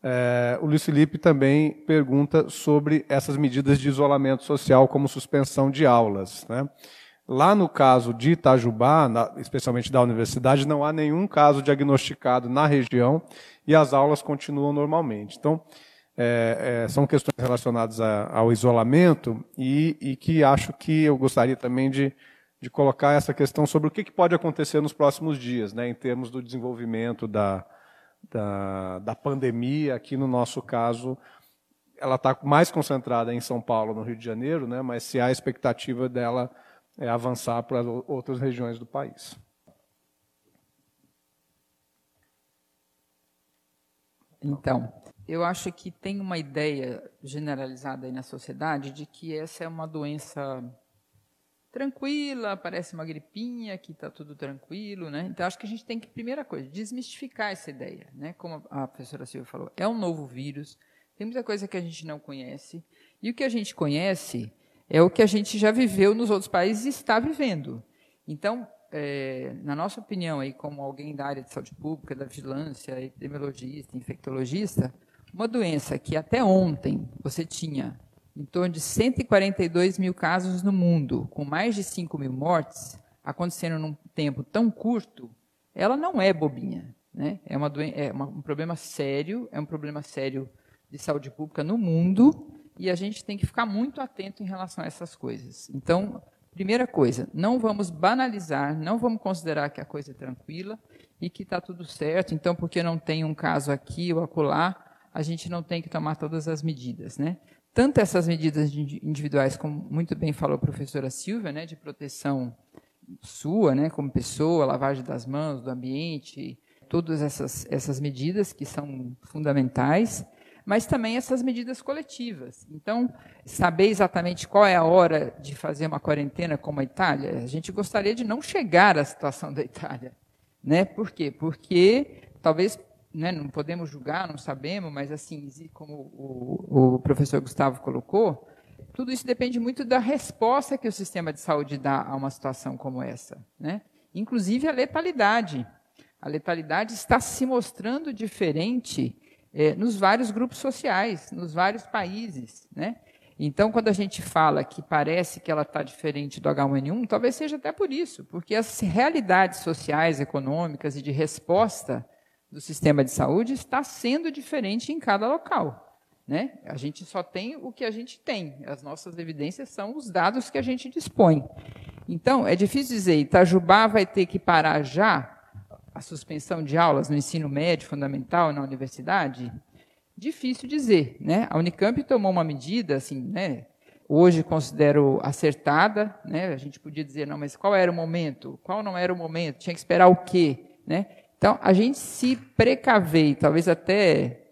é, o Luiz Felipe também pergunta sobre essas medidas de isolamento social, como suspensão de aulas. Né? Lá no caso de Itajubá, na, especialmente da universidade, não há nenhum caso diagnosticado na região e as aulas continuam normalmente. Então, é, é, são questões relacionadas a, ao isolamento e, e, que acho que eu gostaria também de, de colocar essa questão sobre o que, que pode acontecer nos próximos dias, né, em termos do desenvolvimento da, da, da pandemia. Aqui no nosso caso, ela está mais concentrada em São Paulo, no Rio de Janeiro, né, mas se há expectativa dela é, avançar para outras regiões do país. Então, eu acho que tem uma ideia generalizada aí na sociedade de que essa é uma doença tranquila, parece uma gripinha, que está tudo tranquilo, né? Então acho que a gente tem que primeira coisa desmistificar essa ideia, né? Como a professora Silvia falou, é um novo vírus, tem muita coisa que a gente não conhece e o que a gente conhece é o que a gente já viveu nos outros países e está vivendo. Então, é, na nossa opinião, aí, como alguém da área de saúde pública, da vigilância, epidemiologista, infectologista, uma doença que até ontem você tinha em torno de 142 mil casos no mundo, com mais de 5 mil mortes, acontecendo num tempo tão curto, ela não é bobinha. Né? É, uma é uma, um problema sério, é um problema sério de saúde pública no mundo, e a gente tem que ficar muito atento em relação a essas coisas. Então, primeira coisa, não vamos banalizar, não vamos considerar que a coisa é tranquila e que está tudo certo, então, porque não tem um caso aqui ou acolá, a gente não tem que tomar todas as medidas. Né? Tanto essas medidas individuais, como muito bem falou a professora Silvia, né, de proteção sua, né, como pessoa, lavagem das mãos, do ambiente, todas essas, essas medidas que são fundamentais, mas também essas medidas coletivas. Então, saber exatamente qual é a hora de fazer uma quarentena como a Itália, a gente gostaria de não chegar à situação da Itália. Né? Por quê? Porque talvez né, não podemos julgar, não sabemos, mas assim, como o, o professor Gustavo colocou, tudo isso depende muito da resposta que o sistema de saúde dá a uma situação como essa. Né? Inclusive a letalidade. A letalidade está se mostrando diferente é, nos vários grupos sociais, nos vários países. Né? Então, quando a gente fala que parece que ela está diferente do H1N1, talvez seja até por isso, porque as realidades sociais, econômicas e de resposta do sistema de saúde está sendo diferente em cada local. Né? A gente só tem o que a gente tem, as nossas evidências são os dados que a gente dispõe. Então, é difícil dizer, Itajubá vai ter que parar já a suspensão de aulas no ensino médio fundamental na universidade? Difícil dizer, né? A Unicamp tomou uma medida, assim, né? Hoje considero acertada, né? A gente podia dizer, não, mas qual era o momento? Qual não era o momento? Tinha que esperar o quê, né? Então, a gente se precaver talvez até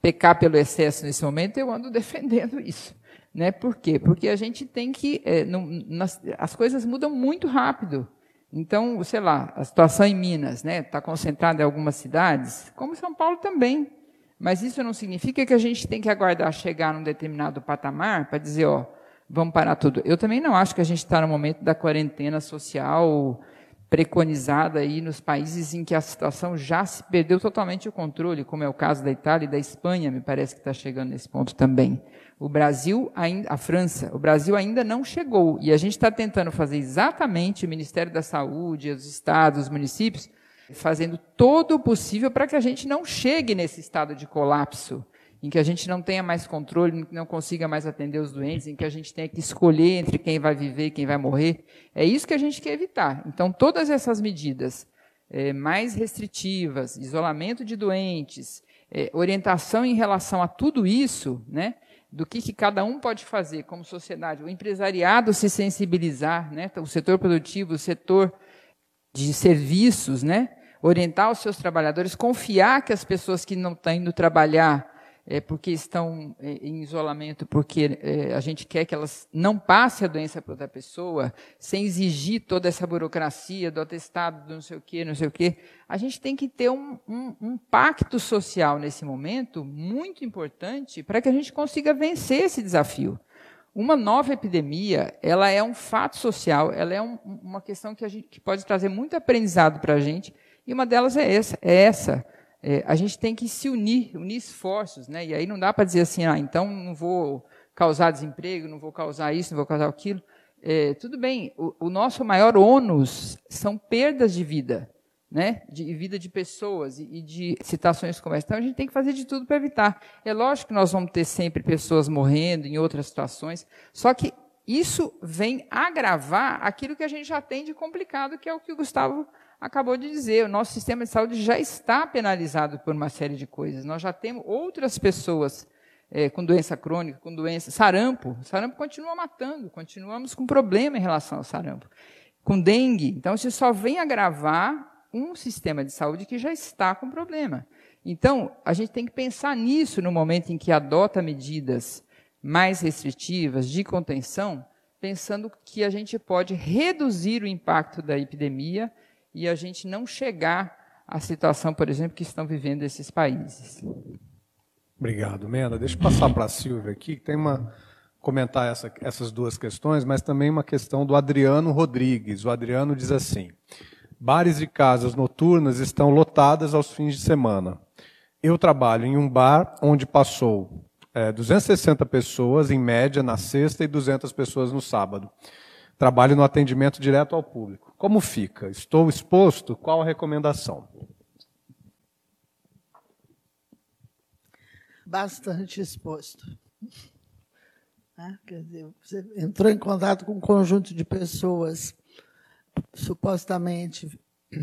pecar pelo excesso nesse momento, eu ando defendendo isso. Né? Por quê? Porque a gente tem que. É, nas, as coisas mudam muito rápido. Então, sei lá, a situação em Minas está né, tá concentrada em algumas cidades, como São Paulo também. Mas isso não significa que a gente tem que aguardar chegar num determinado patamar para dizer, ó, vamos parar tudo. Eu também não acho que a gente está no momento da quarentena social preconizada aí nos países em que a situação já se perdeu totalmente o controle, como é o caso da Itália e da Espanha, me parece que está chegando nesse ponto também. O Brasil, ainda, a França, o Brasil ainda não chegou. E a gente está tentando fazer exatamente o Ministério da Saúde, os estados, os municípios, fazendo todo o possível para que a gente não chegue nesse estado de colapso em que a gente não tenha mais controle, não consiga mais atender os doentes, em que a gente tenha que escolher entre quem vai viver e quem vai morrer. É isso que a gente quer evitar. Então, todas essas medidas é, mais restritivas, isolamento de doentes, é, orientação em relação a tudo isso, né, do que, que cada um pode fazer como sociedade, o empresariado se sensibilizar, né, o setor produtivo, o setor de serviços, né, orientar os seus trabalhadores, confiar que as pessoas que não estão indo trabalhar é, porque estão é, em isolamento, porque é, a gente quer que elas não passem a doença para outra pessoa, sem exigir toda essa burocracia do atestado, do não sei o quê, não sei o quê. A gente tem que ter um, um, um pacto social nesse momento muito importante para que a gente consiga vencer esse desafio. Uma nova epidemia, ela é um fato social, ela é um, uma questão que, a gente, que pode trazer muito aprendizado para a gente, e uma delas é essa, é essa é, a gente tem que se unir, unir esforços, né? E aí não dá para dizer assim, ah, então não vou causar desemprego, não vou causar isso, não vou causar aquilo. É, tudo bem, o, o, nosso maior ônus são perdas de vida, né? De vida de pessoas e, e de situações como essa. Então a gente tem que fazer de tudo para evitar. É lógico que nós vamos ter sempre pessoas morrendo em outras situações, só que isso vem agravar aquilo que a gente já tem de complicado, que é o que o Gustavo acabou de dizer, o nosso sistema de saúde já está penalizado por uma série de coisas. Nós já temos outras pessoas é, com doença crônica, com doença. Sarampo. Sarampo continua matando, continuamos com problema em relação ao sarampo. Com dengue. Então, isso só vem agravar um sistema de saúde que já está com problema. Então, a gente tem que pensar nisso no momento em que adota medidas mais restritivas de contenção, pensando que a gente pode reduzir o impacto da epidemia e a gente não chegar à situação, por exemplo, que estão vivendo esses países. Obrigado, Menda. Deixa eu passar para a Silvia aqui, que tem uma comentar essa, essas duas questões, mas também uma questão do Adriano Rodrigues. O Adriano diz assim: bares e casas noturnas estão lotadas aos fins de semana. Eu trabalho em um bar onde passou é, 260 pessoas, em média, na sexta e 200 pessoas no sábado. Trabalho no atendimento direto ao público. Como fica? Estou exposto? Qual a recomendação? Bastante exposto. Né? Quer dizer, você entrou em contato com um conjunto de pessoas supostamente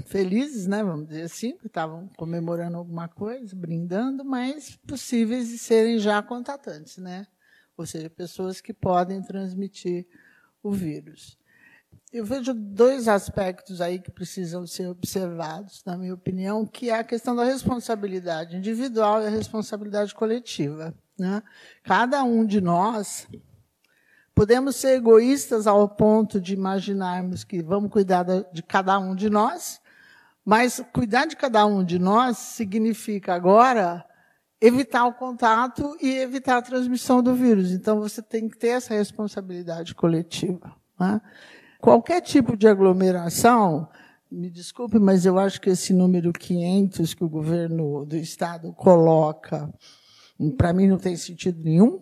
felizes, né, vamos dizer assim, que estavam comemorando alguma coisa, brindando, mas possíveis de serem já contatantes, né? Ou seja, pessoas que podem transmitir o vírus. Eu vejo dois aspectos aí que precisam ser observados, na minha opinião, que é a questão da responsabilidade individual e a responsabilidade coletiva. Né? Cada um de nós podemos ser egoístas ao ponto de imaginarmos que vamos cuidar de cada um de nós, mas cuidar de cada um de nós significa agora evitar o contato e evitar a transmissão do vírus. Então você tem que ter essa responsabilidade coletiva. Né? Qualquer tipo de aglomeração, me desculpe, mas eu acho que esse número 500 que o governo do Estado coloca, para mim não tem sentido nenhum,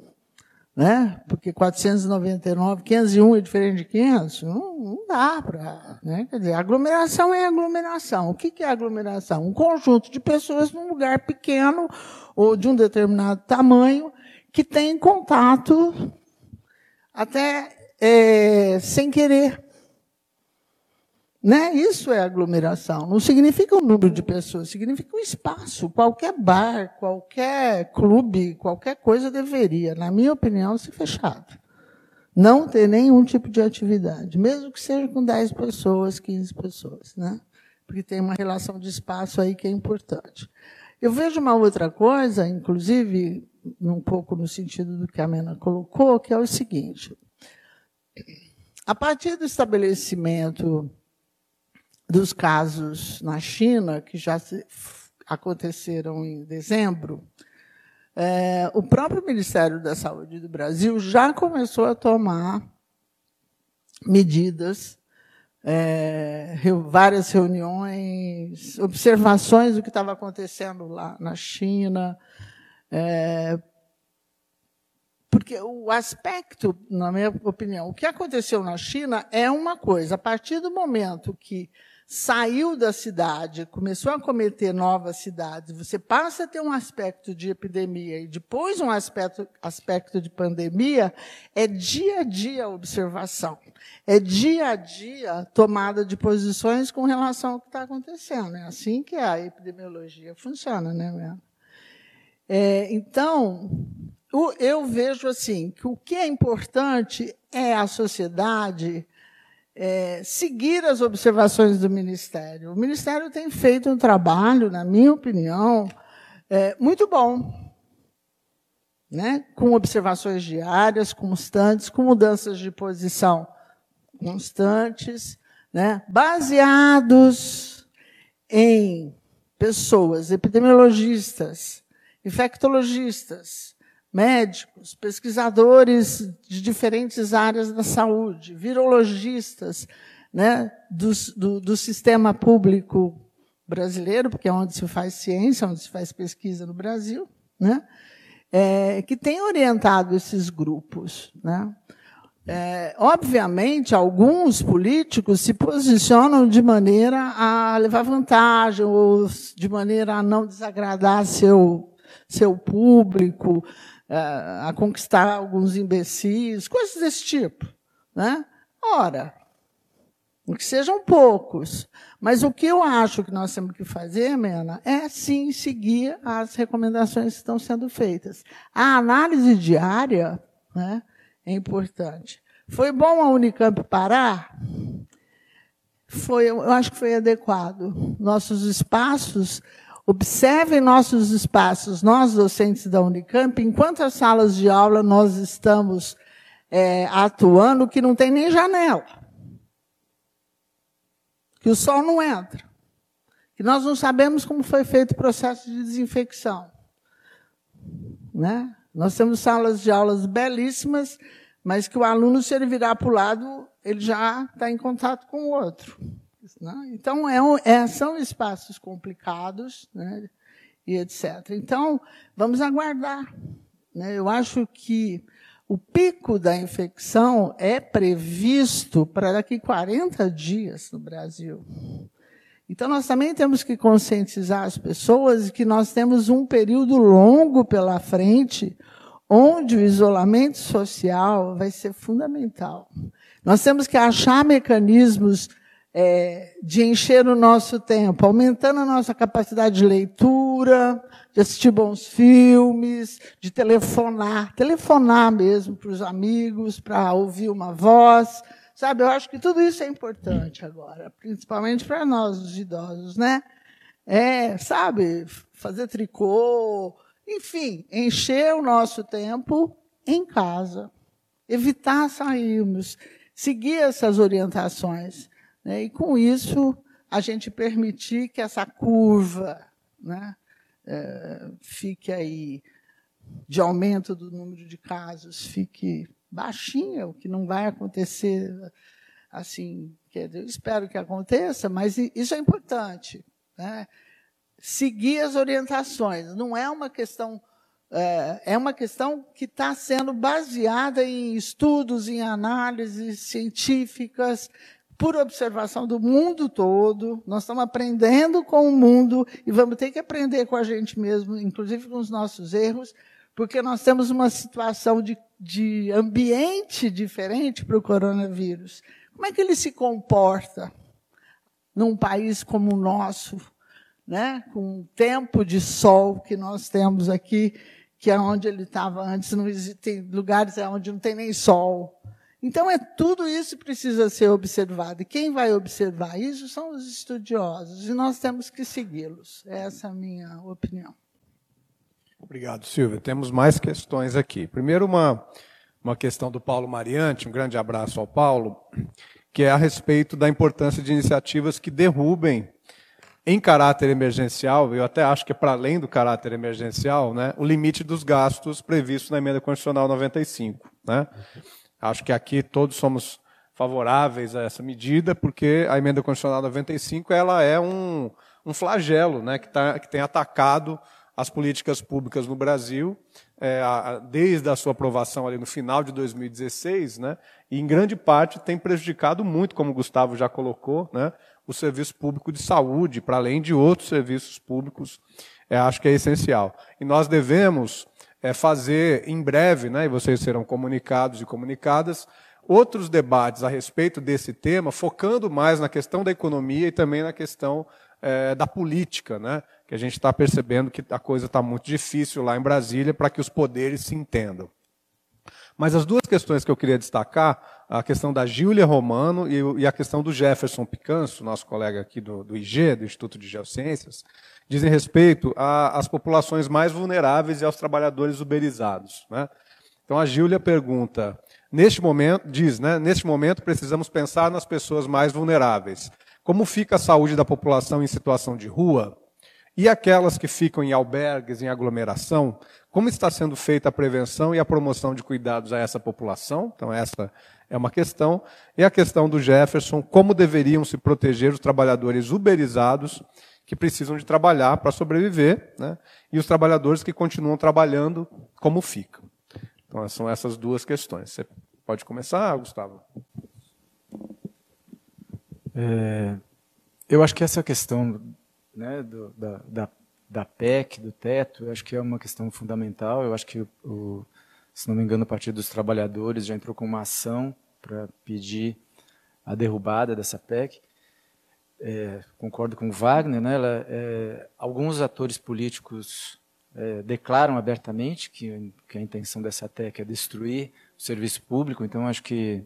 né? porque 499, 501 é diferente de 500, não, não dá para. Né? Quer dizer, aglomeração é aglomeração. O que é aglomeração? Um conjunto de pessoas num lugar pequeno ou de um determinado tamanho que tem contato até é, sem querer. Né? Isso é aglomeração. Não significa um número de pessoas, significa um espaço. Qualquer bar, qualquer clube, qualquer coisa deveria, na minha opinião, ser fechado. Não ter nenhum tipo de atividade, mesmo que seja com 10 pessoas, 15 pessoas. Né? Porque tem uma relação de espaço aí que é importante. Eu vejo uma outra coisa, inclusive, um pouco no sentido do que a Mena colocou, que é o seguinte. A partir do estabelecimento dos casos na China, que já aconteceram em dezembro, é, o próprio Ministério da Saúde do Brasil já começou a tomar medidas é, várias reuniões, observações do que estava acontecendo lá na China. É, porque o aspecto, na minha opinião, o que aconteceu na China é uma coisa. A partir do momento que saiu da cidade, começou a cometer novas cidades, você passa a ter um aspecto de epidemia e depois um aspecto, aspecto de pandemia, é dia a dia observação. É dia a dia tomada de posições com relação ao que está acontecendo. É assim que a epidemiologia funciona, né, mesmo? É, então, eu vejo assim que o que é importante é a sociedade é, seguir as observações do Ministério. O Ministério tem feito um trabalho, na minha opinião, é, muito bom, né? com observações diárias, constantes, com mudanças de posição constantes, né? baseados em pessoas, epidemiologistas, infectologistas, médicos, pesquisadores de diferentes áreas da saúde, virologistas né, do, do, do, sistema público brasileiro, porque é onde se faz ciência, onde se faz pesquisa no Brasil, né, é, que tem orientado esses grupos. Né. É, obviamente, alguns políticos se posicionam de maneira a levar vantagem, ou de maneira a não desagradar seu, seu público, a conquistar alguns imbecis, coisas desse tipo. Né? Ora, que sejam poucos. Mas o que eu acho que nós temos que fazer, Mena, é sim seguir as recomendações que estão sendo feitas. A análise diária né, é importante. Foi bom a Unicamp parar? Foi, eu acho que foi adequado. Nossos espaços Observem nossos espaços, nós docentes da Unicamp, em quantas salas de aula nós estamos é, atuando que não tem nem janela. Que o sol não entra. Que nós não sabemos como foi feito o processo de desinfecção. Né? Nós temos salas de aulas belíssimas, mas que o aluno, se ele virar para o lado, ele já está em contato com o outro. Né? Então, é, é, são espaços complicados né? e etc. Então, vamos aguardar. Né? Eu acho que o pico da infecção é previsto para daqui 40 dias no Brasil. Então, nós também temos que conscientizar as pessoas que nós temos um período longo pela frente, onde o isolamento social vai ser fundamental. Nós temos que achar mecanismos é, de encher o nosso tempo, aumentando a nossa capacidade de leitura, de assistir bons filmes, de telefonar, telefonar mesmo para os amigos, para ouvir uma voz. Sabe, eu acho que tudo isso é importante agora, principalmente para nós, os idosos, né? É, sabe, fazer tricô, enfim, encher o nosso tempo em casa, evitar sairmos, seguir essas orientações. Né? E com isso, a gente permitir que essa curva né, é, fique aí de aumento do número de casos fique baixinha, o que não vai acontecer assim. Eu espero que aconteça, mas isso é importante. Né? Seguir as orientações. Não é uma questão é, é uma questão que está sendo baseada em estudos, em análises científicas, por observação do mundo todo. Nós estamos aprendendo com o mundo e vamos ter que aprender com a gente mesmo, inclusive com os nossos erros, porque nós temos uma situação de, de ambiente diferente para o coronavírus. Como é que ele se comporta num país como o nosso, né? com o tempo de sol que nós temos aqui, que é onde ele estava antes, não existem lugares onde não tem nem sol. Então, é tudo isso precisa ser observado. E quem vai observar isso são os estudiosos, e nós temos que segui-los. Essa é a minha opinião. Obrigado, Silvia. Temos mais questões aqui. Primeiro, uma, uma questão do Paulo Mariante, um grande abraço ao Paulo, que é a respeito da importância de iniciativas que derrubem, em caráter emergencial, eu até acho que é para além do caráter emergencial, né, o limite dos gastos previsto na emenda constitucional 95. Né? Acho que aqui todos somos favoráveis a essa medida, porque a emenda constitucional 95 ela é um, um flagelo né, que, tá, que tem atacado as políticas públicas no Brasil, é, a, desde a sua aprovação ali no final de 2016, né, e em grande parte tem prejudicado muito, como o Gustavo já colocou, né, o serviço público de saúde, para além de outros serviços públicos, é, acho que é essencial. E nós devemos é, fazer em breve, né, e vocês serão comunicados e comunicadas, outros debates a respeito desse tema, focando mais na questão da economia e também na questão é, da política, né? que a gente está percebendo que a coisa está muito difícil lá em Brasília para que os poderes se entendam. Mas as duas questões que eu queria destacar, a questão da Gília Romano e, a questão do Jefferson Picanso, nosso colega aqui do, do IG, do Instituto de Geociências, dizem respeito às populações mais vulneráveis e aos trabalhadores uberizados. Né? Então a Gília pergunta, neste momento, diz, né, neste momento precisamos pensar nas pessoas mais vulneráveis. Como fica a saúde da população em situação de rua? E aquelas que ficam em albergues, em aglomeração, como está sendo feita a prevenção e a promoção de cuidados a essa população? Então, essa é uma questão. E a questão do Jefferson, como deveriam se proteger os trabalhadores uberizados que precisam de trabalhar para sobreviver, né? e os trabalhadores que continuam trabalhando, como ficam. Então, são essas duas questões. Você pode começar, Gustavo? É, eu acho que essa questão né, do, da, da, da, PEC, do teto, eu acho que é uma questão fundamental. Eu acho que, o, se não me engano, o Partido dos Trabalhadores já entrou com uma ação para pedir a derrubada dessa PEC. É, concordo com o Wagner, né, ela, é, alguns atores políticos é, declaram abertamente que, que, a intenção dessa PEC é destruir o serviço público, então acho que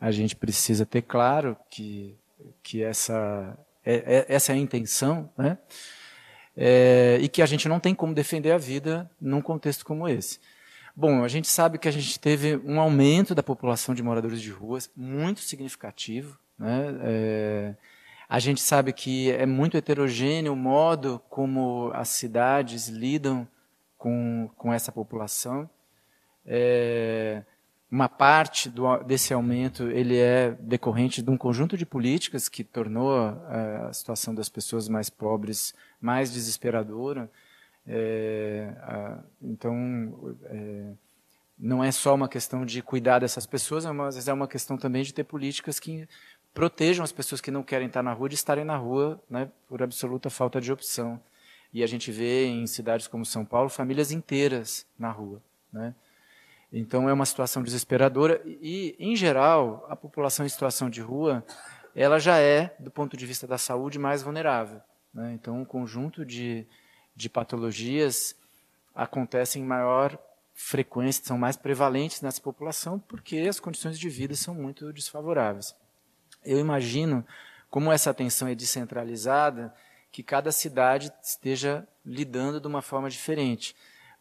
a gente precisa ter claro que que essa, é, é, essa é a intenção, né? É, e que a gente não tem como defender a vida num contexto como esse. Bom, a gente sabe que a gente teve um aumento da população de moradores de ruas muito significativo. Né? É, a gente sabe que é muito heterogêneo o modo como as cidades lidam com, com essa população. É, uma parte do, desse aumento ele é decorrente de um conjunto de políticas que tornou a, eh, a situação das pessoas mais pobres mais desesperadora. É, a, então, é, não é só uma questão de cuidar dessas pessoas, mas é uma questão também de ter políticas que protejam as pessoas que não querem estar na rua de estarem na rua né, por absoluta falta de opção. E a gente vê em cidades como São Paulo famílias inteiras na rua. Né? Então é uma situação desesperadora e, em geral, a população em situação de rua, ela já é, do ponto de vista da saúde, mais vulnerável. Né? Então, um conjunto de, de patologias acontecem em maior frequência, são mais prevalentes nessa população, porque as condições de vida são muito desfavoráveis. Eu imagino, como essa atenção é descentralizada, que cada cidade esteja lidando de uma forma diferente.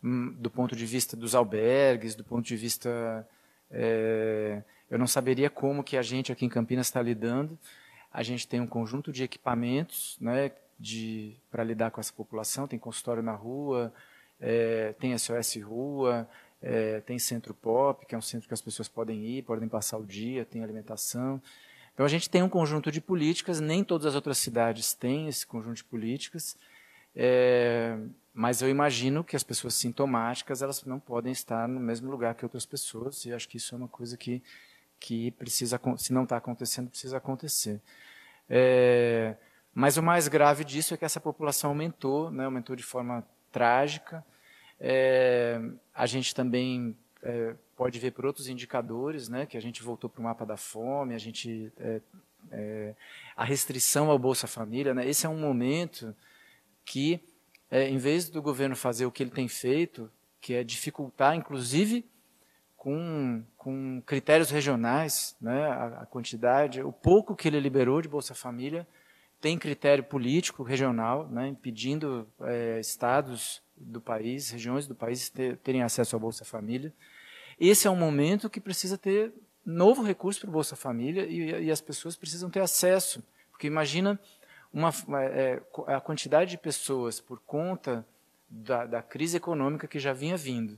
Hum, do ponto de vista dos albergues, do ponto de vista é, eu não saberia como que a gente aqui em Campinas está lidando. A gente tem um conjunto de equipamentos, né, para lidar com essa população. Tem consultório na rua, é, tem SOS Rua, é, tem Centro Pop, que é um centro que as pessoas podem ir, podem passar o dia, tem alimentação. Então a gente tem um conjunto de políticas. Nem todas as outras cidades têm esse conjunto de políticas. É, mas eu imagino que as pessoas sintomáticas elas não podem estar no mesmo lugar que outras pessoas e acho que isso é uma coisa que que precisa se não está acontecendo precisa acontecer. É, mas o mais grave disso é que essa população aumentou né aumentou de forma trágica. É, a gente também é, pode ver por outros indicadores né que a gente voltou para o mapa da fome a gente é, é, a restrição ao Bolsa Família né esse é um momento que é, em vez do governo fazer o que ele tem feito, que é dificultar, inclusive com, com critérios regionais, né, a, a quantidade, o pouco que ele liberou de Bolsa Família tem critério político regional, né, impedindo é, estados do país, regiões do país ter, terem acesso à Bolsa Família. Esse é um momento que precisa ter novo recurso para o Bolsa Família e, e as pessoas precisam ter acesso, porque imagina uma, é, a quantidade de pessoas por conta da, da, crise econômica que já vinha vindo,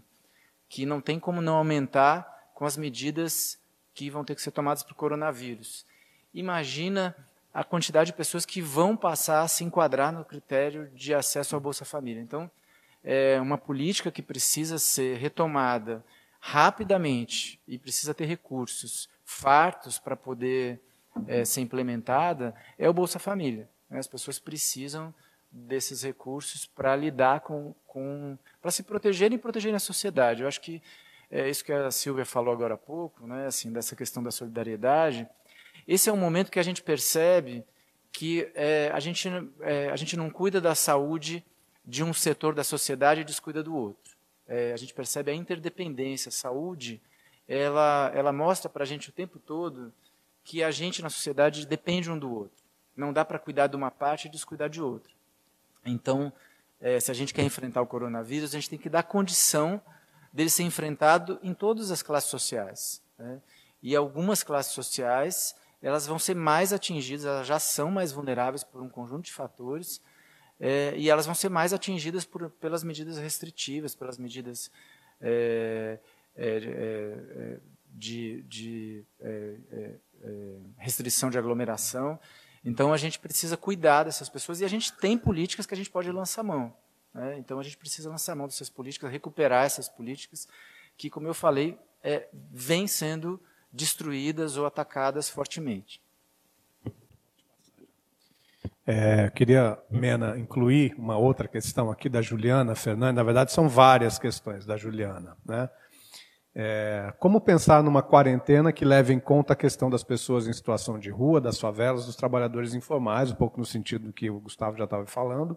que não tem como não aumentar com as medidas que vão ter que ser tomadas para o coronavírus. Imagina a quantidade de pessoas que vão passar a se enquadrar no critério de acesso ao Bolsa Família. Então, é uma política que precisa ser retomada rapidamente e precisa ter recursos fartos para poder é, ser implementada é o Bolsa Família. Né? As pessoas precisam desses recursos para lidar com, com para se protegerem e protegerem a sociedade. Eu acho que é isso que a Silvia falou agora há pouco, né, assim, dessa questão da solidariedade. Esse é um momento que a gente percebe que é, a, gente, é, a gente não cuida da saúde de um setor da sociedade e descuida do outro. É, a gente percebe a interdependência. A saúde, ela, ela mostra para a gente o tempo todo que a gente na sociedade depende um do outro. Não dá para cuidar de uma parte e descuidar de outra. Então, é, se a gente quer enfrentar o coronavírus, a gente tem que dar condição dele ser enfrentado em todas as classes sociais. Né? E algumas classes sociais elas vão ser mais atingidas, elas já são mais vulneráveis por um conjunto de fatores, é, e elas vão ser mais atingidas por, pelas medidas restritivas, pelas medidas é, de, de restrição de aglomeração. Então a gente precisa cuidar dessas pessoas e a gente tem políticas que a gente pode lançar mão. Né? Então a gente precisa lançar mão dessas políticas, recuperar essas políticas que, como eu falei, é, vêm sendo destruídas ou atacadas fortemente. É, queria, Mena, incluir uma outra questão aqui da Juliana Fernandes. Na verdade, são várias questões da Juliana. Né? É, como pensar numa quarentena que leve em conta a questão das pessoas em situação de rua, das favelas, dos trabalhadores informais, um pouco no sentido do que o Gustavo já estava falando.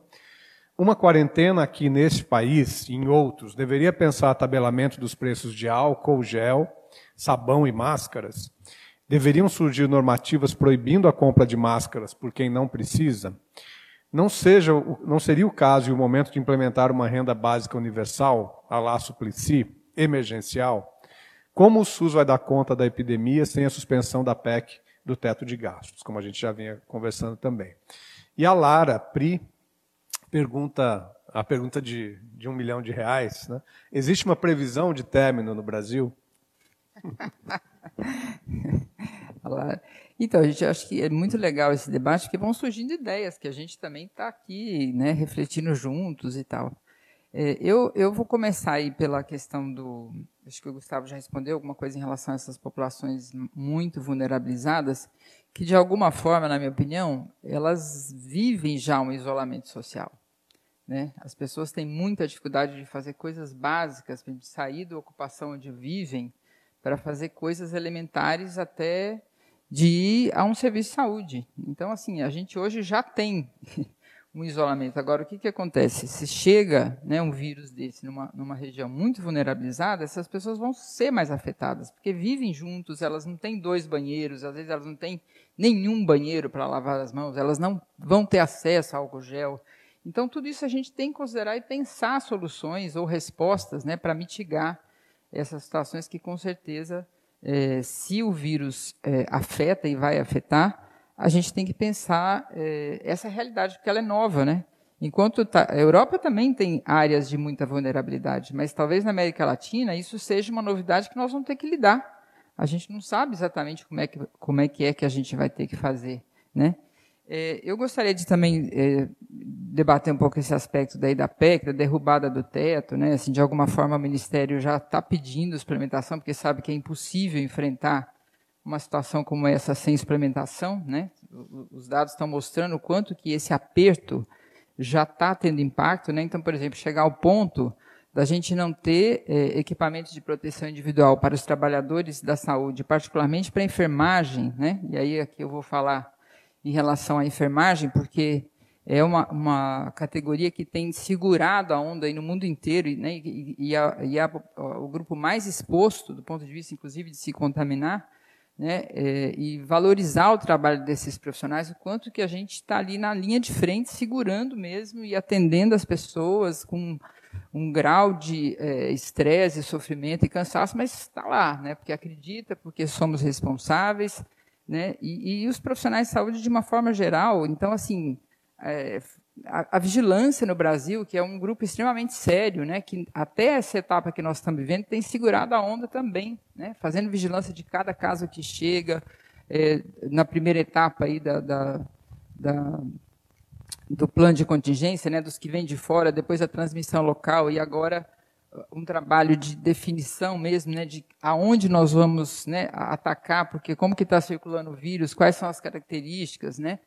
Uma quarentena aqui nesse país e em outros deveria pensar tabelamento dos preços de álcool, gel, sabão e máscaras. Deveriam surgir normativas proibindo a compra de máscaras por quem não precisa. Não, seja, não seria o caso e o momento de implementar uma renda básica universal, a lá Suplicy, emergencial, como o SUS vai dar conta da epidemia sem a suspensão da PEC do teto de gastos, como a gente já vinha conversando também. E a Lara Pri pergunta a pergunta de, de um milhão de reais. Né? Existe uma previsão de término no Brasil? então, a gente acha que é muito legal esse debate, porque vão surgindo ideias que a gente também está aqui né, refletindo juntos e tal. É, eu, eu vou começar aí pela questão do. Acho que o Gustavo já respondeu alguma coisa em relação a essas populações muito vulnerabilizadas, que de alguma forma, na minha opinião, elas vivem já um isolamento social. Né? As pessoas têm muita dificuldade de fazer coisas básicas, de sair da ocupação onde vivem para fazer coisas elementares até de ir a um serviço de saúde. Então, assim, a gente hoje já tem um isolamento. Agora, o que, que acontece? Se chega né, um vírus desse numa, numa região muito vulnerabilizada, essas pessoas vão ser mais afetadas, porque vivem juntos, elas não têm dois banheiros, às vezes elas não têm nenhum banheiro para lavar as mãos, elas não vão ter acesso a álcool gel. Então, tudo isso a gente tem que considerar e pensar soluções ou respostas né, para mitigar essas situações que, com certeza, é, se o vírus é, afeta e vai afetar, a gente tem que pensar é, essa realidade, porque ela é nova, né? Enquanto tá, a Europa também tem áreas de muita vulnerabilidade, mas talvez na América Latina isso seja uma novidade que nós vamos ter que lidar. A gente não sabe exatamente como é que, como é, que, é que a gente vai ter que fazer, né? É, eu gostaria de também é, debater um pouco esse aspecto daí da PEC, da derrubada do teto, né? Assim, de alguma forma o Ministério já está pedindo suplementação, porque sabe que é impossível enfrentar uma situação como essa sem suplementação, né? Os dados estão mostrando o quanto que esse aperto já está tendo impacto, né? Então, por exemplo, chegar ao ponto da gente não ter é, equipamentos de proteção individual para os trabalhadores da saúde, particularmente para a enfermagem, né? E aí aqui eu vou falar em relação à enfermagem, porque é uma, uma categoria que tem segurado a onda aí no mundo inteiro, né? E, e, a, e a, o grupo mais exposto, do ponto de vista, inclusive, de se contaminar, né, é, e valorizar o trabalho desses profissionais, o quanto que a gente está ali na linha de frente, segurando mesmo e atendendo as pessoas com um grau de é, estresse, sofrimento e cansaço, mas está lá, né, porque acredita, porque somos responsáveis, né, e, e, os profissionais de saúde de uma forma geral. Então, assim, é, a, vigilância no Brasil, que é um grupo extremamente sério, né, que até essa etapa que nós estamos vivendo tem segurado a onda também, né, fazendo vigilância de cada caso que chega, é, na primeira etapa aí da, da, da, do plano de contingência, né, dos que vêm de fora, depois a transmissão local e agora um trabalho de definição mesmo, né, de aonde nós vamos né, atacar, porque como que está circulando o vírus, quais são as características, né,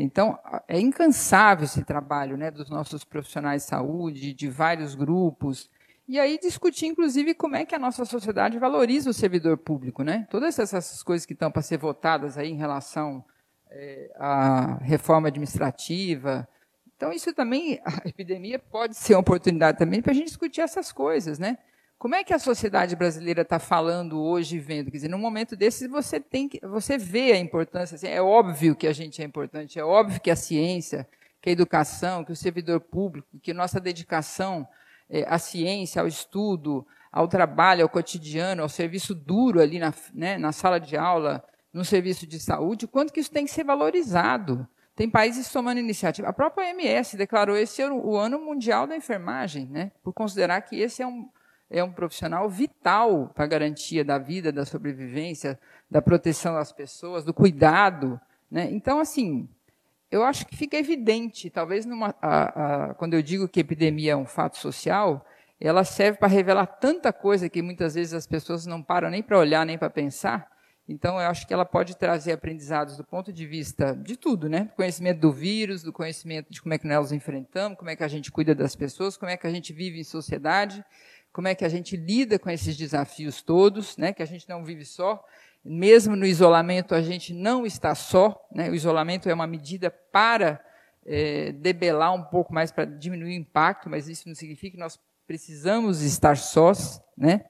então, é incansável esse trabalho né, dos nossos profissionais de saúde, de vários grupos, e aí discutir, inclusive, como é que a nossa sociedade valoriza o servidor público. Né? Todas essas coisas que estão para ser votadas aí em relação é, à reforma administrativa. Então, isso também, a epidemia pode ser uma oportunidade também para a gente discutir essas coisas, né? Como é que a sociedade brasileira está falando hoje e vendo? Quer dizer, num momento desses você tem que, você vê a importância. Assim, é óbvio que a gente é importante, é óbvio que a ciência, que a educação, que o servidor público, que nossa dedicação é, à ciência, ao estudo, ao trabalho, ao cotidiano, ao serviço duro ali na, né, na sala de aula, no serviço de saúde, quanto que isso tem que ser valorizado. Tem países tomando iniciativa. A própria OMS declarou esse o ano mundial da enfermagem, né, por considerar que esse é um é um profissional vital para a garantia da vida, da sobrevivência, da proteção das pessoas, do cuidado. Né? Então, assim, eu acho que fica evidente, talvez numa, a, a, quando eu digo que epidemia é um fato social, ela serve para revelar tanta coisa que muitas vezes as pessoas não param nem para olhar, nem para pensar. Então, eu acho que ela pode trazer aprendizados do ponto de vista de tudo, né? Do conhecimento do vírus, do conhecimento de como é que nós enfrentamos, como é que a gente cuida das pessoas, como é que a gente vive em sociedade como é que a gente lida com esses desafios todos, né, que a gente não vive só, mesmo no isolamento a gente não está só, né, o isolamento é uma medida para é, debelar um pouco mais, para diminuir o impacto, mas isso não significa que nós precisamos estar sós, né,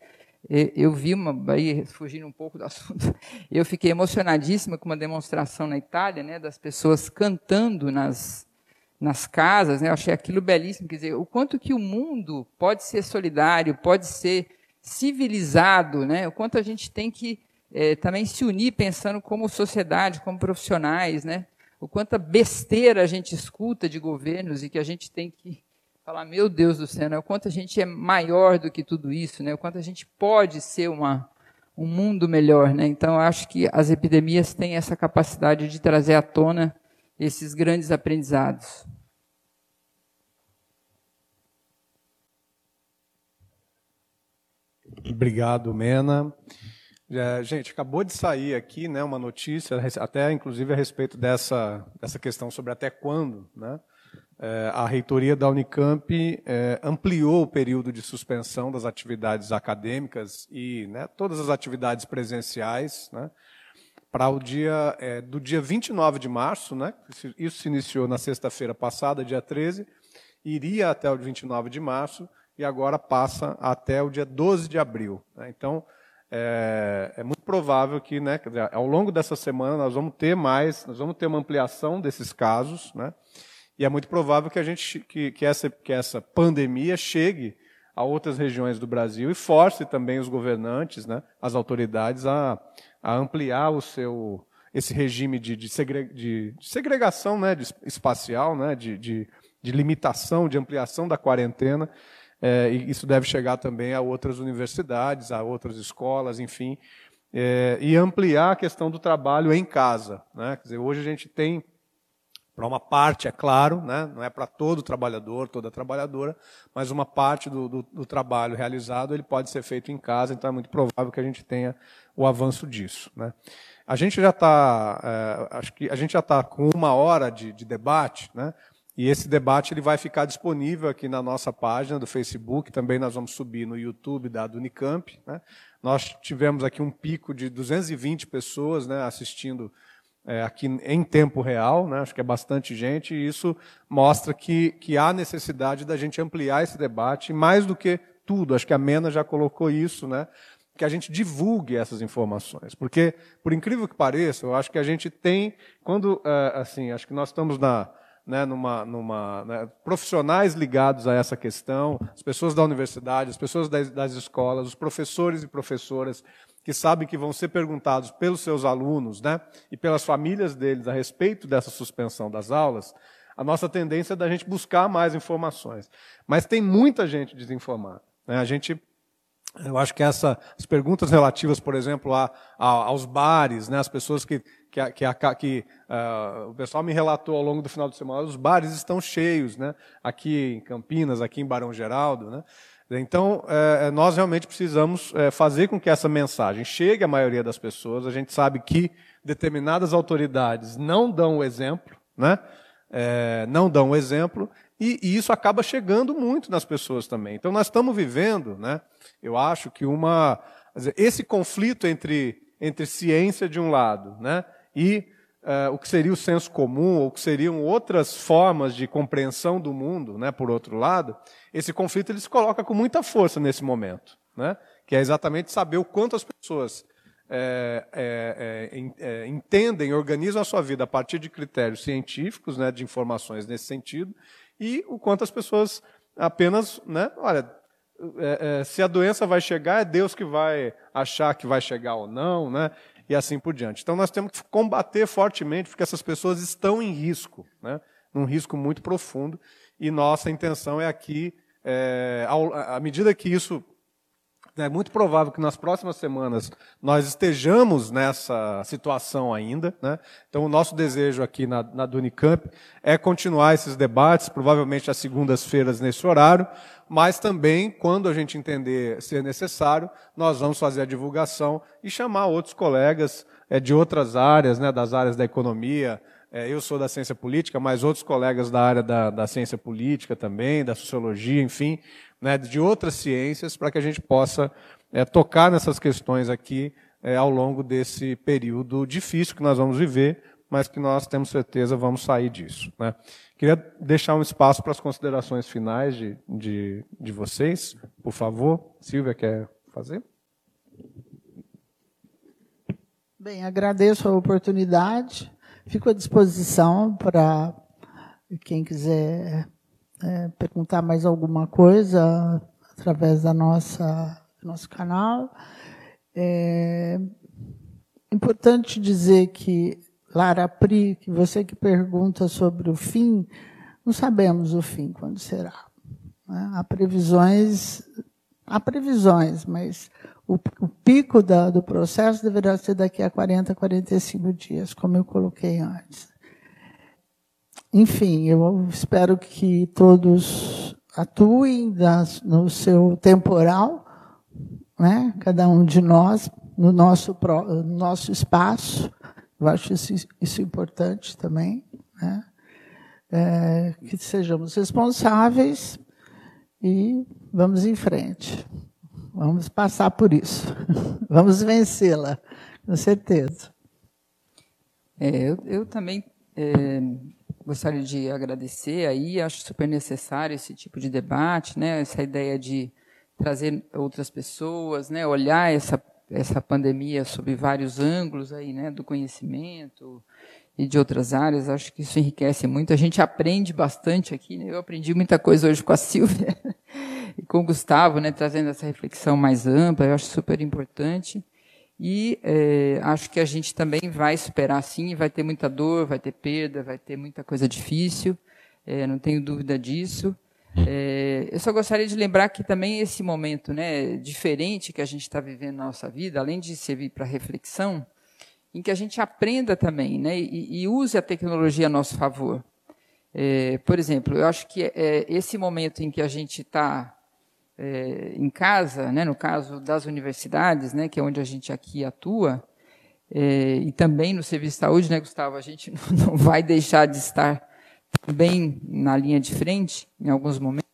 eu vi uma, aí fugindo um pouco do assunto, eu fiquei emocionadíssima com uma demonstração na Itália, né, das pessoas cantando nas nas casas, né? Eu achei aquilo belíssimo, quer dizer, o quanto que o mundo pode ser solidário, pode ser civilizado, né? O quanto a gente tem que é, também se unir pensando como sociedade, como profissionais, né? O quanto besteira a gente escuta de governos e que a gente tem que falar, meu Deus do céu, né? o quanto a gente é maior do que tudo isso, né? o quanto a gente pode ser uma, um mundo melhor. Né? Então, acho que as epidemias têm essa capacidade de trazer à tona esses grandes aprendizados. Obrigado, Mena. É, gente, acabou de sair aqui né, uma notícia, até inclusive a respeito dessa, dessa questão sobre até quando. Né, é, a reitoria da Unicamp é, ampliou o período de suspensão das atividades acadêmicas e né, todas as atividades presenciais né, para o dia é, do dia 29 de março, né? Isso se iniciou na sexta-feira passada, dia 13, iria até o 29 de março e agora passa até o dia 12 de abril. Né? Então, é, é, muito provável que, né, ao longo dessa semana, nós vamos ter mais, nós vamos ter uma ampliação desses casos, né? E é muito provável que a gente, que, que essa, que essa pandemia chegue a outras regiões do Brasil e force também os governantes, né, as autoridades a a ampliar o seu esse regime de, de, segre, de, de segregação né, de, espacial, né, de, de, limitação, de ampliação da quarentena. É, e isso deve chegar também a outras universidades, a outras escolas, enfim, é, e ampliar a questão do trabalho em casa. Né? Quer dizer, hoje a gente tem para uma parte, é claro, né? não é para todo trabalhador, toda trabalhadora, mas uma parte do, do, do, trabalho realizado ele pode ser feito em casa, então é muito provável que a gente tenha o avanço disso. Né? A gente já está, é, acho que a gente já está com uma hora de, de, debate, né? E esse debate ele vai ficar disponível aqui na nossa página do Facebook. Também nós vamos subir no YouTube da Unicamp. Né? Nós tivemos aqui um pico de 220 pessoas né, assistindo é, aqui em tempo real, né? acho que é bastante gente, e isso mostra que, que há necessidade da gente ampliar esse debate, mais do que tudo, acho que a Mena já colocou isso, né? Que a gente divulgue essas informações. Porque, por incrível que pareça, eu acho que a gente tem, quando, é, assim, acho que nós estamos na, né, numa, numa né, profissionais ligados a essa questão, as pessoas da universidade, as pessoas das, das escolas, os professores e professoras que sabem que vão ser perguntados pelos seus alunos né, e pelas famílias deles a respeito dessa suspensão das aulas, a nossa tendência é da gente buscar mais informações. Mas tem muita gente desinformada. Né? A gente eu acho que essa, as perguntas relativas, por exemplo, a, a, aos bares, né, as pessoas que, que, que, que uh, o pessoal me relatou ao longo do final de semana, os bares estão cheios, né, aqui em Campinas, aqui em Barão Geraldo, né, então, é, nós realmente precisamos é, fazer com que essa mensagem chegue à maioria das pessoas. A gente sabe que determinadas autoridades não dão o exemplo, né? É, não dão o exemplo, e, e, isso acaba chegando muito nas pessoas também. Então, nós estamos vivendo, né? eu acho que uma. Esse conflito entre, entre ciência de um lado né? e uh, o que seria o senso comum, ou que seriam outras formas de compreensão do mundo, né, por outro lado, esse conflito ele se coloca com muita força nesse momento, né, que é exatamente saber o quanto as pessoas é, é, é, entendem, organizam a sua vida a partir de critérios científicos, né, de informações nesse sentido, e o quanto as pessoas apenas, né, olha, se a doença vai chegar, é Deus que vai achar que vai chegar ou não, né? e assim por diante. Então nós temos que combater fortemente, porque essas pessoas estão em risco, né? num risco muito profundo, e nossa intenção é aqui, é, ao, à medida que isso é muito provável que nas próximas semanas nós estejamos nessa situação ainda. Né? Então, o nosso desejo aqui na, na Dunicamp é continuar esses debates, provavelmente às segundas-feiras nesse horário, mas também, quando a gente entender ser necessário, nós vamos fazer a divulgação e chamar outros colegas é, de outras áreas, né, das áreas da economia. É, eu sou da ciência política, mas outros colegas da área da, da ciência política também, da sociologia, enfim, né, de outras ciências, para que a gente possa é, tocar nessas questões aqui é, ao longo desse período difícil que nós vamos viver, mas que nós temos certeza vamos sair disso. Né. Queria deixar um espaço para as considerações finais de, de, de vocês, por favor. Silvia, quer fazer? Bem, agradeço a oportunidade, fico à disposição para quem quiser é, perguntar mais alguma coisa através da nossa nosso canal. É importante dizer que Lara Pri, que você que pergunta sobre o fim, não sabemos o fim quando será. Né? Há previsões, há previsões, mas o, o pico da, do processo deverá ser daqui a 40, 45 dias, como eu coloquei antes. Enfim, eu espero que todos atuem no seu temporal, né? cada um de nós, no nosso, no nosso espaço. Eu acho isso, isso importante também. Né? É, que sejamos responsáveis e vamos em frente. Vamos passar por isso. Vamos vencê-la, com certeza. É, eu, eu, também é, gostaria de agradecer aí, acho super necessário esse tipo de debate, né? Essa ideia de trazer outras pessoas, né? Olhar essa essa pandemia sob vários ângulos aí, né? Do conhecimento e de outras áreas, acho que isso enriquece muito. A gente aprende bastante aqui, né? Eu aprendi muita coisa hoje com a Silvia com o Gustavo, né? Trazendo essa reflexão mais ampla, eu acho super importante. E é, acho que a gente também vai superar sim, vai ter muita dor, vai ter perda, vai ter muita coisa difícil, é, não tenho dúvida disso. É, eu só gostaria de lembrar que também esse momento né, diferente que a gente está vivendo na nossa vida, além de servir para reflexão, em que a gente aprenda também né, e, e use a tecnologia a nosso favor. É, por exemplo, eu acho que é, esse momento em que a gente está é, em casa, né, no caso das universidades, né, que é onde a gente aqui atua, é, e também no serviço de saúde, né, Gustavo, a gente não vai deixar de estar bem na linha de frente em alguns momentos,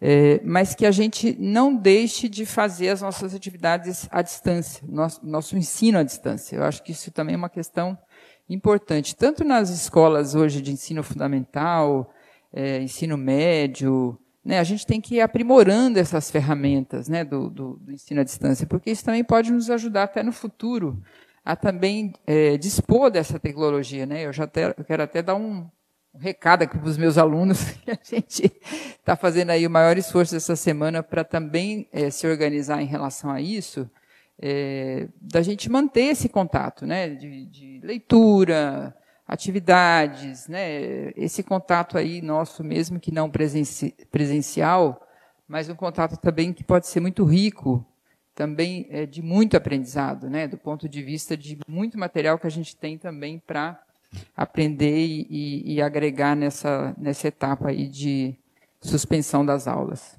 é, mas que a gente não deixe de fazer as nossas atividades à distância, nosso, nosso ensino à distância. Eu acho que isso também é uma questão importante, tanto nas escolas hoje de ensino fundamental, é, ensino médio, né, a gente tem que ir aprimorando essas ferramentas né, do, do, do, ensino à distância, porque isso também pode nos ajudar até no futuro a também é, dispor dessa tecnologia. Né? Eu já até, eu quero até dar um, um recado aqui para os meus alunos, que a gente está fazendo aí o maior esforço essa semana para também é, se organizar em relação a isso, é, da gente manter esse contato, né, de, de leitura, atividades, né? Esse contato aí nosso mesmo que não presencial, mas um contato também que pode ser muito rico, também é de muito aprendizado, né? Do ponto de vista de muito material que a gente tem também para aprender e, e, e, agregar nessa nessa etapa aí de suspensão das aulas.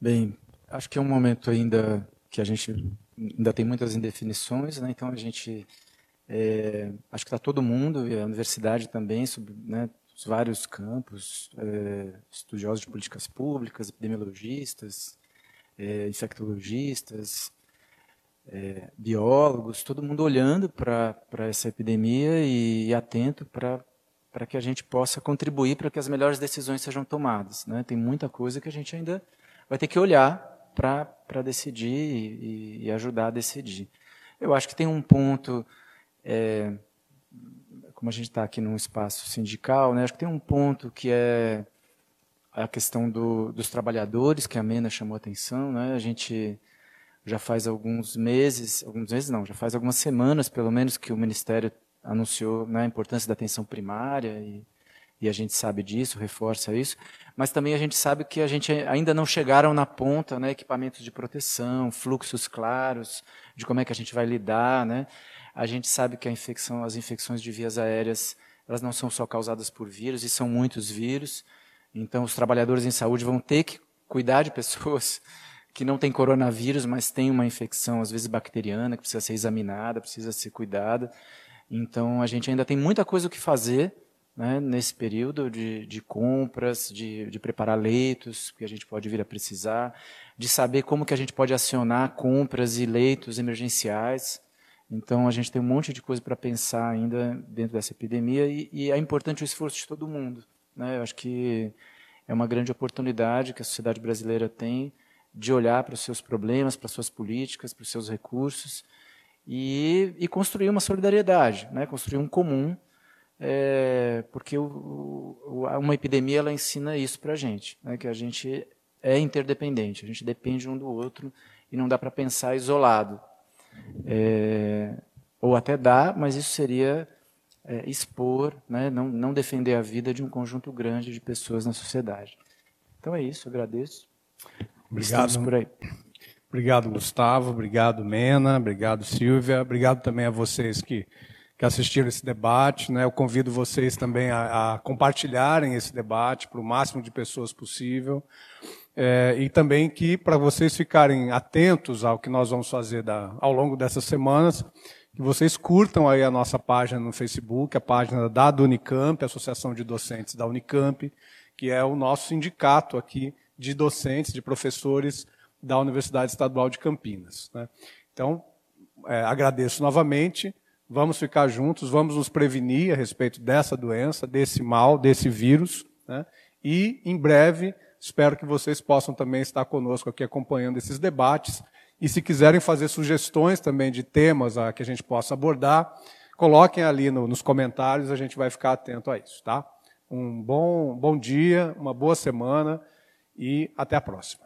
Bem, acho que é um momento ainda que a gente ainda tem muitas indefinições, né? Então a gente é, acho que está todo mundo, e a universidade também, sobre né, os vários campos, é, estudiosos de políticas públicas, epidemiologistas, é, infectologistas, é, biólogos, todo mundo olhando para essa epidemia e, e atento para para que a gente possa contribuir para que as melhores decisões sejam tomadas. Né? Tem muita coisa que a gente ainda vai ter que olhar para decidir e, e, ajudar a decidir. Eu acho que tem um ponto é, como a gente está aqui num espaço sindical, né, acho que tem um ponto que é a questão do, dos trabalhadores, que a Mena chamou a atenção. Né, a gente já faz alguns meses, alguns meses não, já faz algumas semanas, pelo menos, que o Ministério anunciou né, a importância da atenção primária e, e a gente sabe disso, reforça isso, mas também a gente sabe que a gente ainda não chegaram na ponta, né, equipamentos de proteção, fluxos claros de como é que a gente vai lidar, né, a gente sabe que infecção, as infecções de vias aéreas, elas não são só causadas por vírus, e são muitos vírus. Então, os trabalhadores em saúde vão ter que cuidar de pessoas que não têm coronavírus, mas têm uma infecção, às vezes bacteriana, que precisa ser examinada, precisa ser cuidada. Então, a gente ainda tem muita coisa o que fazer né, nesse período de, de compras, de, de, preparar leitos, que a gente pode vir a precisar, de saber como que a gente pode acionar compras e leitos emergenciais. Então a gente tem um monte de coisa para pensar ainda dentro dessa epidemia e, e, é importante o esforço de todo mundo. Né? Eu acho que é uma grande oportunidade que a sociedade brasileira tem de olhar para os seus problemas, para as suas políticas, para os seus recursos e, e construir uma solidariedade, né? construir um comum, é, porque o, o, uma epidemia ela ensina isso para a gente, né? que a gente é interdependente, a gente depende um do outro e não dá para pensar isolado. É, ou até dá, mas isso seria é, expor, né, não, não defender a vida de um conjunto grande de pessoas na sociedade. Então é isso, agradeço. Obrigado. Estamos por aí. Obrigado, Gustavo. Obrigado, Mena. Obrigado, Silvia. Obrigado também a vocês que, que assistiram esse debate. Né? Eu convido vocês também a, a compartilharem esse debate para o máximo de pessoas possível. É, e também que, para vocês ficarem atentos ao que nós vamos fazer da, ao longo dessas semanas, que vocês curtam aí a nossa página no Facebook, a página da Unicamp, Associação de Docentes da Unicamp, que é o nosso sindicato aqui de docentes, de professores da Universidade Estadual de Campinas. Né? Então, é, agradeço novamente, vamos ficar juntos, vamos nos prevenir a respeito dessa doença, desse mal, desse vírus, né? e em breve Espero que vocês possam também estar conosco aqui acompanhando esses debates. E se quiserem fazer sugestões também de temas a que a gente possa abordar, coloquem ali no, nos comentários, a gente vai ficar atento a isso, tá? Um bom, bom dia, uma boa semana e até a próxima.